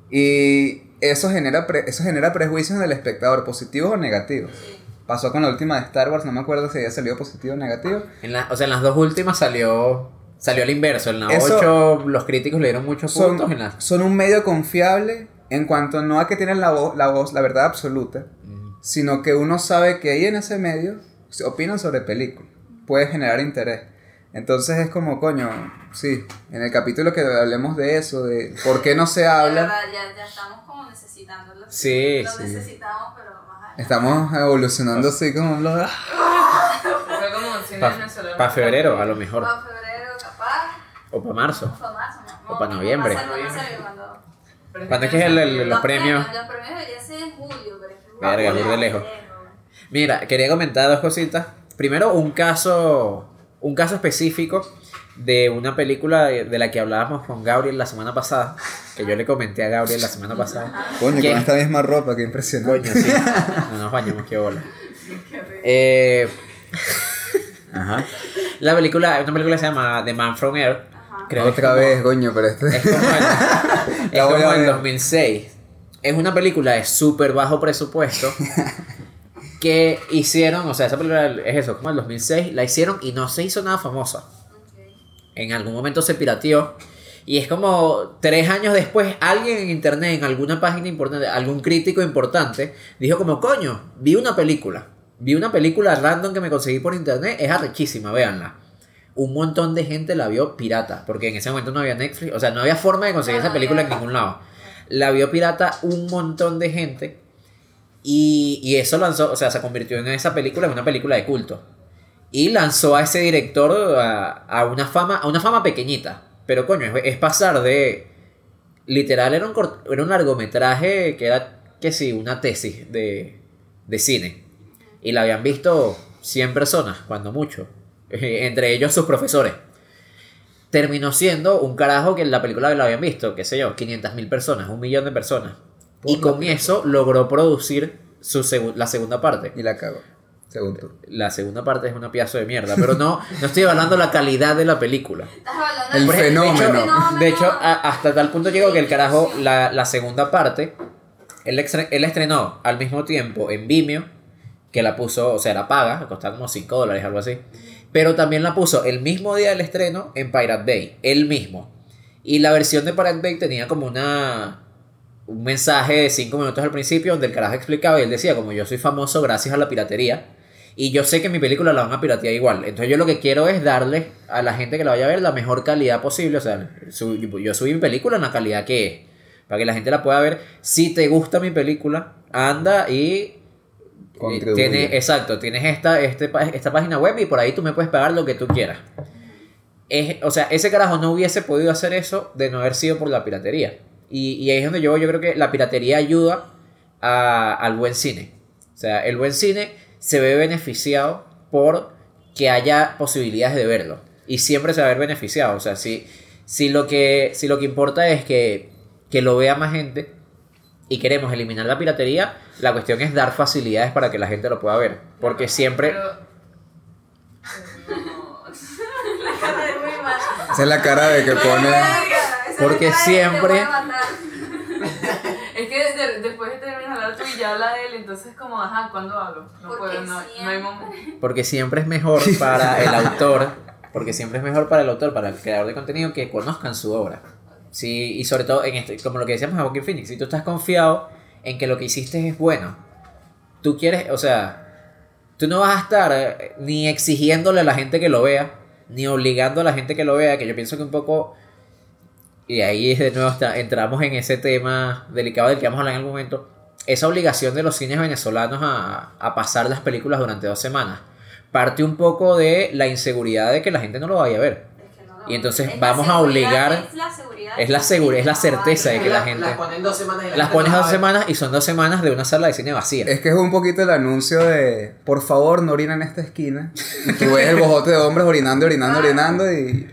C: Y eso genera, pre- eso genera prejuicios en el espectador, positivos o negativos. Pasó con la última de Star Wars, no me acuerdo si había salido positivo o negativo.
B: En la- o sea, en las dos últimas salió salió al inverso. En la
C: Eso-
B: 8 los críticos le dieron muchos
C: Son,
B: puntos. En la...
C: son un medio confiable en cuanto no a que tienen la, voz, la voz, la verdad absoluta, sino que uno sabe que ahí en ese medio se opinan sobre películas. Puede generar interés. Entonces es como, coño, sí, en el capítulo que hablemos de eso, de por qué no se habla,
A: verdad, ya, ya estamos como necesitándolo.
B: Sí,
A: Lo
B: sí.
A: necesitamos, pero más adelante.
C: estamos evolucionando así como... lo-
E: Fue como un cine
B: Para febrero, a lo mejor.
A: Para febrero, capaz.
B: O para marzo.
A: Para marzo, no.
B: O para noviembre.
A: Cuando-
B: ¿Cuándo es que es el- el- los
A: Los
B: premios?
A: Los premios deberían ser en julio, pero es que
B: Verga,
A: julio
B: muy de lejos. Mira, quería comentar dos cositas. Primero, un caso, un caso específico de una película de la que hablábamos con Gabriel la semana pasada, que yo le comenté a Gabriel la semana pasada.
C: Coño,
B: ¿Qué?
C: con esta misma ropa, qué impresionante.
B: Coño, sí. No nos bañamos, qué bola. Eh,
C: Ajá.
B: la película, una película que se llama The Man from Earth. Creo que
C: Otra
B: como-
C: vez, coño, pero este...
B: Es como el, es
C: La voy
B: como
C: a
B: el
C: ver.
B: 2006. Es una película de súper bajo presupuesto que hicieron, o sea, esa película es eso, como el 2006, la hicieron y no se hizo nada famosa. En algún momento se pirateó y es como tres años después alguien en internet, en alguna página importante, algún crítico importante, dijo como, coño, vi una película. Vi una película random que me conseguí por internet, es arrechísima, véanla. Un montón de gente la vio pirata, porque en ese momento no había Netflix, o sea, no había forma de conseguir esa película en ningún lado. La vio pirata un montón de gente y, y eso lanzó, o sea, se convirtió en esa película en una película de culto. Y lanzó a ese director a, a una fama, a una fama pequeñita. Pero coño, es, pasar de. Literal, era un, cort- era un largometraje que era, que sí, una tesis de, de cine. Y la habían visto 100 personas, cuando mucho. Entre ellos sus profesores. Terminó siendo un carajo que en la película la habían visto, qué sé yo, 500 mil personas, un millón de personas. Y con eso logró producir su segu- la segunda parte.
C: Y la cago. Según tú.
B: La segunda parte es una piazo de mierda, pero no, no estoy hablando de la calidad de la película.
A: Estás hablando
C: El
A: de-
C: fenómeno.
A: fenómeno.
B: De hecho, a- hasta tal punto llegó que el carajo, la, la segunda parte, él, extre- él estrenó al mismo tiempo en Vimeo, que la puso, o sea, la paga, costaba como 5 dólares, algo así. Pero también la puso el mismo día del estreno en Pirate Bay, el mismo. Y la versión de Pirate Bay tenía como una un mensaje de 5 minutos al principio donde el carajo explicaba y él decía, como yo soy famoso gracias a la piratería, y yo sé que mi película la van a piratear igual. Entonces yo lo que quiero es darle a la gente que la vaya a ver la mejor calidad posible. O sea, yo subí mi película en la calidad que es. Para que la gente la pueda ver. Si te gusta mi película, anda y...
C: Contribuye.
B: Tiene, exacto, tienes esta, este, esta página web y por ahí tú me puedes pagar lo que tú quieras. Es, o sea, ese carajo no hubiese podido hacer eso de no haber sido por la piratería. Y, y ahí es donde yo, yo creo que la piratería ayuda a- al buen cine. O sea, el buen cine se ve beneficiado por que haya posibilidades de verlo. Y siempre se va a ver beneficiado. O sea, si, si, lo, que, si lo que importa es que, que lo vea más gente y queremos eliminar la piratería, la cuestión es dar facilidades para que la gente lo pueda ver. Porque siempre...
E: Pero- No.
A: La cara de muy mal.
C: Esa es la cara de que pone.
B: Porque siempre-
E: Es que de- después de terminar de hablar tú y ya habla él, entonces como, ajá, ¿cuándo hablo? No
A: Porque
E: puedo, no, no hay momento.
B: Porque siempre es mejor para el autor, porque siempre es mejor para el autor, para el creador de contenido, que conozcan su obra. Sí, y sobre todo en esto, como lo que decíamos a Joaquin Phoenix, si tú estás confiado en que lo que hiciste es bueno, tú quieres, o sea, tú no vas a estar eh, ni exigiéndole a la gente que lo vea, ni obligando a la gente que lo vea, que yo pienso que un poco, y ahí de nuevo está- entramos en ese tema delicado del que vamos a hablar en algún momento, esa obligación de los cines venezolanos a, a pasar las películas durante dos semanas, parte un poco de la inseguridad de que la gente no lo vaya a ver. Y entonces
A: Es
B: vamos a obligar-
A: Es la seguridad.
B: es la segura- es la certeza de que la gente-
D: Las ponen dos semanas y la
B: Las pones
D: no
B: dos semanas y son dos semanas de una sala de cine vacía.
C: Es que es un poquito el anuncio de por favor no orina en esta esquina. Y tú ves el bojote de hombres orinando, orinando, orinando y.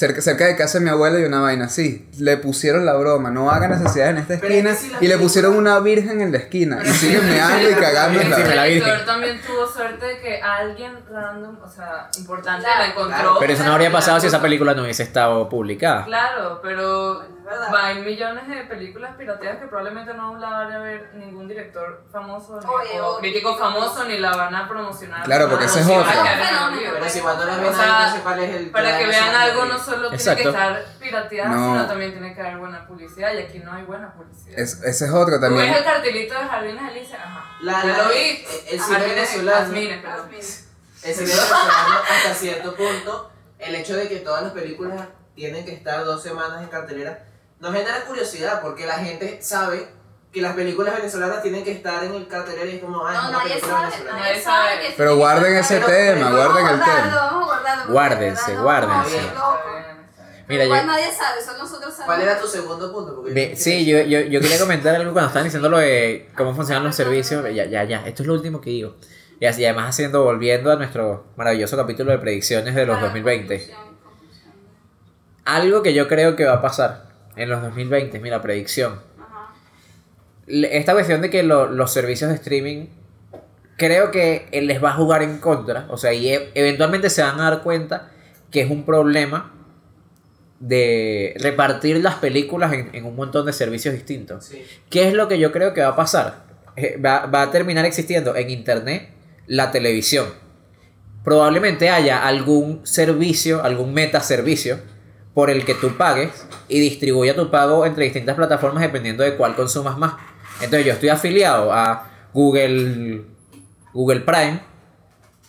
C: cerca, cerca de casa de mi abuela y una vaina así. Le pusieron la broma, no hagan necesidades en esta
D: Pero es que
C: esquina. Y le pusieron una virgen en la esquina. Y siguen meando y cagando en la
B: la
E: el
B: Virgen.
E: director también tuvo suerte de que alguien random, o sea, importante,
A: Claro.
E: la encontró.
D: Claro.
B: Pero eso no habría pasado si esa película no hubiese estado publicada.
E: Claro, pero
A: verdad.
E: hay millones de películas pirateadas que probablemente no la van a ver ningún director famoso ni-
A: Oye,
E: o
A: o
E: crítico famoso ni la van a promocionar.
C: Claro, porque ese es otro.
E: quedar en el
A: Fenómeno.
E: olvido.
D: Pero si cuando las ven
E: O sea,
D: ahí, entonces, ¿cuál es el
E: Para que vean algo no solo tiene que estar pirateada,
C: No.
E: sino también tiene que haber buena publicidad y aquí no hay buena publicidad.
C: Es- ese es otro
E: Tú
C: también.
E: ves el cartelito de Jardines Alicia, ajá.
D: La- la-
E: lo vi.
D: el- cine
E: Jardines-
D: venezolano. El cine venezolano, hasta cierto punto, el hecho de que todas las películas tienen que estar dos semanas en cartelera, nos genera curiosidad porque la gente sabe que las películas venezolanas tienen que estar en el cartelera y es como, ah, es
A: No, nadie sabe,
D: venezolana.
A: nadie
E: Nadie
A: sabe
E: sabe.
A: que
C: Pero guarden ese
D: Pero-
C: tema,
D: pero
C: guarden el
A: Vamos a guardarlo,
C: tema.
A: vamos a guardarlo, porque
B: Guárdense, guárdense. Mira,
A: Igual
B: yo,
A: nadie sabe, solo nosotros sabemos.
D: ¿Cuál era tu segundo punto? Porque
B: sí, yo, yo, yo quería comentar algo cuando estaban diciendo lo de cómo funcionan los servicios. Ya, ya, ya. Esto es lo último que digo. Y así, además haciendo, volviendo a nuestro maravilloso capítulo de predicciones de los
A: Para
B: 2020.
A: conclusión, conclusión.
B: Algo que yo creo que va a pasar en los 2020, mira, predicción.
A: Ajá.
B: Esta cuestión de que lo- los servicios de streaming creo que eh, les va a jugar en contra. O sea, y e- eventualmente se van a dar cuenta que es un problema de repartir las películas en, en un montón de servicios distintos.
D: Sí.
B: ¿Qué es lo que yo creo que va a pasar? Eh, Va, va a terminar existiendo en Internet la televisión. Probablemente haya algún servicio, algún metaservicio por el que tú pagues y distribuya tu pago entre distintas plataformas dependiendo de cuál consumas más. Entonces yo estoy afiliado a Google, Google Prime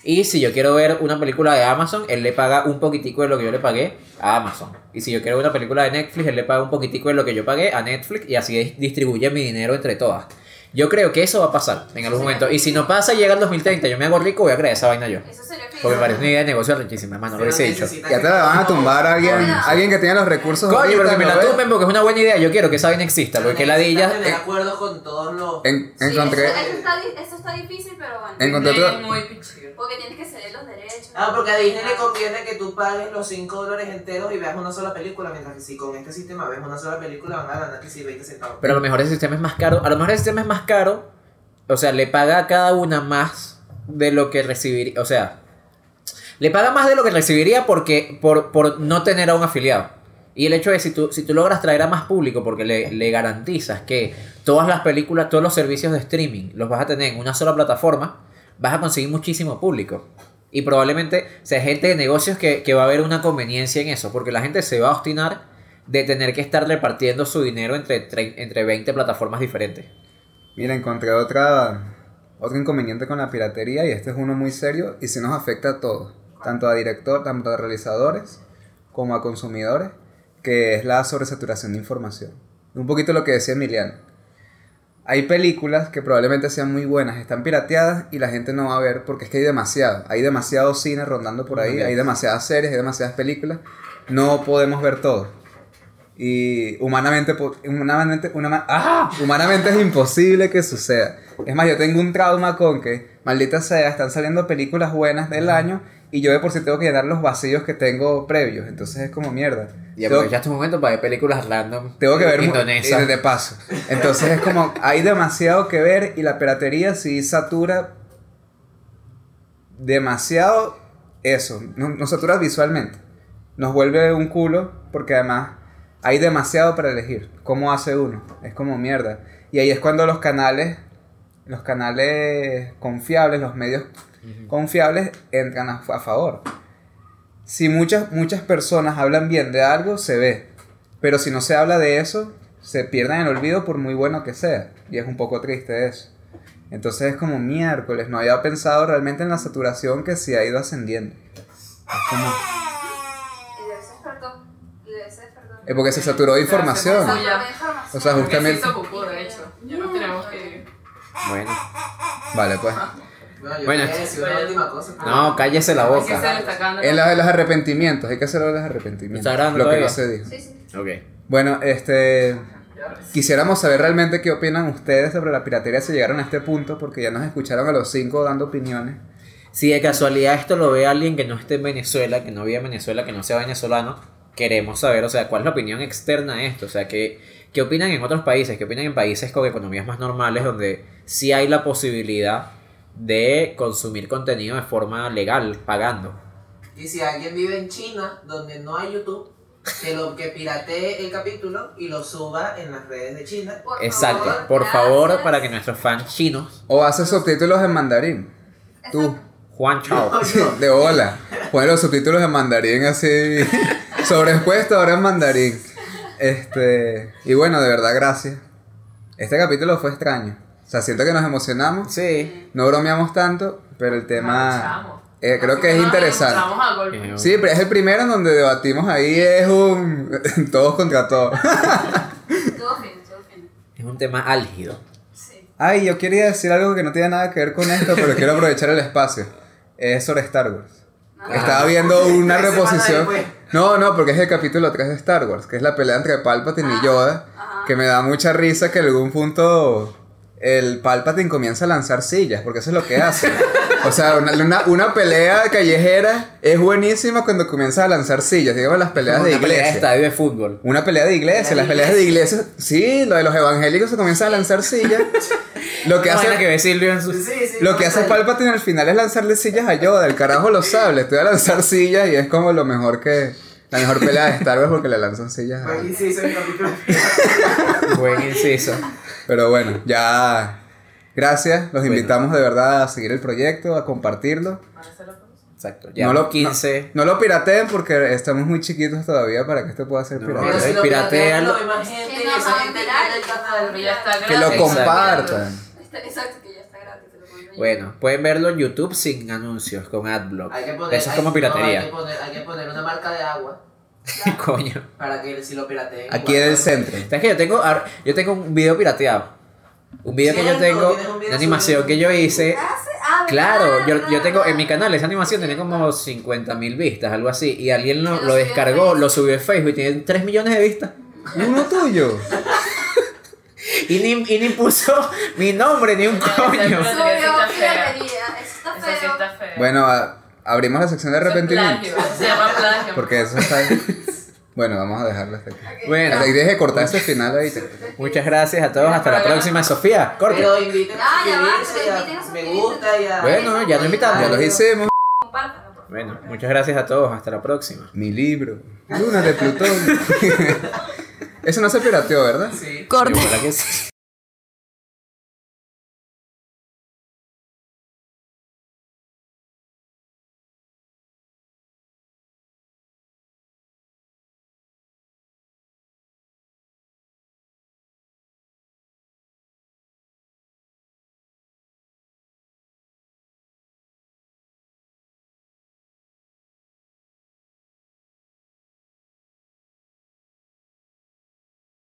B: y si yo quiero ver una película de Amazon, él le paga un poquitico de lo que yo le pagué a Amazon. Y si yo quiero ver una película de Netflix, él le paga un poquitico de lo que yo pagué a Netflix y así dis- distribuye mi dinero entre todas. Yo creo que eso va a pasar en algún momento. Y si no pasa, llega el 2030, yo me hago rico, voy a crear esa vaina yo.
A: Eso sería
B: Porque me parece una idea de negocio riquísima, hermano, lo
D: Pero
B: hubiese dicho.
C: Ya te la van a tumbar a alguien, alguien que tenga los recursos.
B: Coño, pero que me
C: ¿no
B: la tumben porque es una buena idea. Yo quiero que esa vaina exista. Porque
D: necesitas
B: ladilla.
D: tener acuerdos con todos los...
C: En-
A: Sí,
C: encontré,
A: eso, eso está, di- eso está difícil, pero bueno.
C: encontré.
A: Porque tienes que ceder los derechos.
D: Ah, porque a Disney le conviene que tú pagues los 5 dólares enteros y veas una sola película, mientras que si con este sistema ves una sola película van a ganar que si 20 centavos.
B: Pero a lo mejor ese sistema es más caro. A lo mejor el sistema es más caro. O sea, le paga a cada una más de lo que recibiría, o sea, le paga más de lo que recibiría porque, por, por no tener a un afiliado. Y el hecho es, si tú, si tú logras traer a más público porque le, le garantizas que todas las películas, todos los servicios de streaming los vas a tener en una sola plataforma, vas a conseguir muchísimo público. Y probablemente sea gente de negocios que, que va a ver una conveniencia en eso, porque la gente se va a obstinar de tener que estar repartiendo su dinero entre, tre- entre 20 plataformas diferentes.
C: Mira, encontré otra, otro inconveniente con la piratería y este es uno muy serio y sí nos afecta a todos, tanto a director, tanto a realizadores como a consumidores, que es la sobresaturación de información. Un poquito lo que decía Emiliano. Hay películas que probablemente sean muy buenas, están pirateadas y la gente no va a ver porque es que hay demasiado. Hay demasiado cine rondando por ahí, hay demasiadas series, hay demasiadas películas. No podemos ver todo. Y humanamente, humanamente, una- ¡ah! humanamente es imposible que suceda. Es más, yo tengo un trauma con que, maldita sea, están saliendo películas buenas del año y yo de por sí tengo que llenar los vacíos que tengo previos. Entonces es como mierda.
B: Y aprovechaste un momento para ver películas random.
C: tengo que ver mu-
B: indonesias.
C: y de paso. Entonces es como, hay demasiado que ver y la piratería sí satura demasiado eso. Nos, nos satura visualmente. Nos vuelve un culo porque además hay demasiado para elegir. ¿Cómo hace uno? Es como mierda. Y ahí es cuando los canales, los canales confiables, los medios confiables entran a, a favor. Si muchas, muchas personas hablan bien de algo, se ve. Pero si no se habla de eso, se pierden en el olvido por muy bueno que sea. Y es un poco triste eso. Entonces es como miércoles. No había pensado realmente en la saturación que sí ha ido ascendiendo. Es como...
A: Y de ese despertó. Y
C: Es porque se saturó de información. O sea, justamente...
E: Ya nos tenemos que.
B: Bueno.
C: Vale, pues.
D: Bueno,
B: No, cállese la boca.
C: En la de los arrepentimientos. Hay que hacer lo de los arrepentimientos.
B: ¿Está grabando
C: Lo que no se dijo.
A: Sí, sí.
B: Ok.
C: Bueno, este... Quisiéramos saber realmente qué opinan ustedes sobre la piratería si llegaron a este punto, porque ya nos escucharon a los cinco dando opiniones.
B: Si de casualidad esto lo ve alguien que no esté en Venezuela, que no vive en Venezuela, que no sea venezolano, queremos saber, o sea, cuál es la opinión externa de esto, o sea, qué, qué opinan en otros países, qué opinan en países con economías más normales, donde sí hay la posibilidad de consumir contenido de forma legal, pagando.
D: Y si alguien vive en China, donde no hay YouTube, que lo que piratee el capítulo y lo suba en las redes de China.
A: Por
B: Exacto,
A: favor,
B: por favor, para que nuestros fans chinos,
C: O hace subtítulos en mandarín. Tú.
B: Juan Chao,
C: De hola. Pone los subtítulos en mandarín así. Sobreexpuesto ahora en mandarín. Este. Y bueno, de verdad, gracias. Este capítulo fue extraño. O sea, siento que nos emocionamos.
B: sí,
C: No bromeamos tanto, pero el tema. Eh, creo que es interesante.
E: encontramos a golpe.
B: Eh,
C: Sí, pero es el primero en donde debatimos ahí. Es un. todos contra todos.
B: Es un tema álgido.
A: Sí.
C: Ay, yo quería decir algo que no tiene nada que ver con esto, pero quiero aprovechar el espacio. Es sobre Star Wars. Estaba viendo una reposición.
D: después.
C: No, no, porque es el capítulo 3 de Star Wars, que es la pelea entre Palpatine y Yoda, que me da mucha risa que en algún punto el Palpatine comienza a lanzar sillas, porque eso es lo que hace. O sea, una, una, una pelea callejera es buenísima cuando comienza a lanzar sillas, digamos las peleas de
B: Una pelea de
C: iglesia.
B: estadio de fútbol.
C: Una pelea de iglesia, las peleas de iglesia, sí, lo de los evangélicos se comienza a lanzar sillas. Lo que hace
B: que ve Silvio en su...
D: Sí, sí,
C: lo que hace Palpatine al final es lanzarle sillas a Yoda, el carajo lo sabe, estoy a lanzar sillas y es como lo mejor que la mejor pelea de Star Wars porque le lanzan sillas
D: el capítulo.
B: Buen inciso.
C: Pero bueno, ya gracias, los
B: Bueno.
C: invitamos de verdad a seguir el proyecto, a compartirlo.
B: Exacto. Ya
C: No lo
B: 15.
C: No lo pirateen porque estamos muy chiquitos todavía para que esto pueda ser
B: No,
C: pirateado.
D: si lo
B: Piratealo.
D: piratean,
A: Que
C: lo compartan.
A: Está- Exacto, que ya está gratis. lo.
B: Bueno, pueden verlo en YouTube sin anuncios, con AdBlock.
D: Hay que poner,
B: Eso es
D: hay-
B: como
D: no,
B: piratería.
D: hay, que poner, hay que poner una marca de agua
B: Coño.
D: para que si lo pirateen.
C: Aquí en el centro.
B: ¿Sabes que yo tengo, yo tengo un video pirateado? Un video que yo tengo, una animación que yo hice.
A: Ah, ah,
B: Claro, yo, yo tengo en mi canal esa animación tiene como 50 mil vistas, algo así. Y alguien lo,
A: Lo
B: descargó, lo subió en Facebook y tiene 3 millones de vistas.
C: Uno tuyo.
B: Y ni, y ni puso mi nombre ni un
E: Ya, ya,
B: coño.
E: ya.
C: Bueno, abrimos la sección de arrepentimiento.
E: se llama plagio.
C: Porque eso está. Bueno, vamos a dejarlo hasta aquí.
B: Bueno,
C: Y deje de cortar ese final ahí.
B: muchas gracias a todos. Hasta la próxima. Sofía, corte.
D: Pero inviten
A: Ya,
D: a
A: ya va,
D: suscribirse me gusta y a...
B: Bueno, ya lo invitamos.
C: Ya los hicimos.
B: Bueno, muchas gracias a todos. Hasta la próxima.
C: Mi libro. Luna de Plutón. Eso no se pirateó, ¿verdad?
D: Sí.
B: Que sí.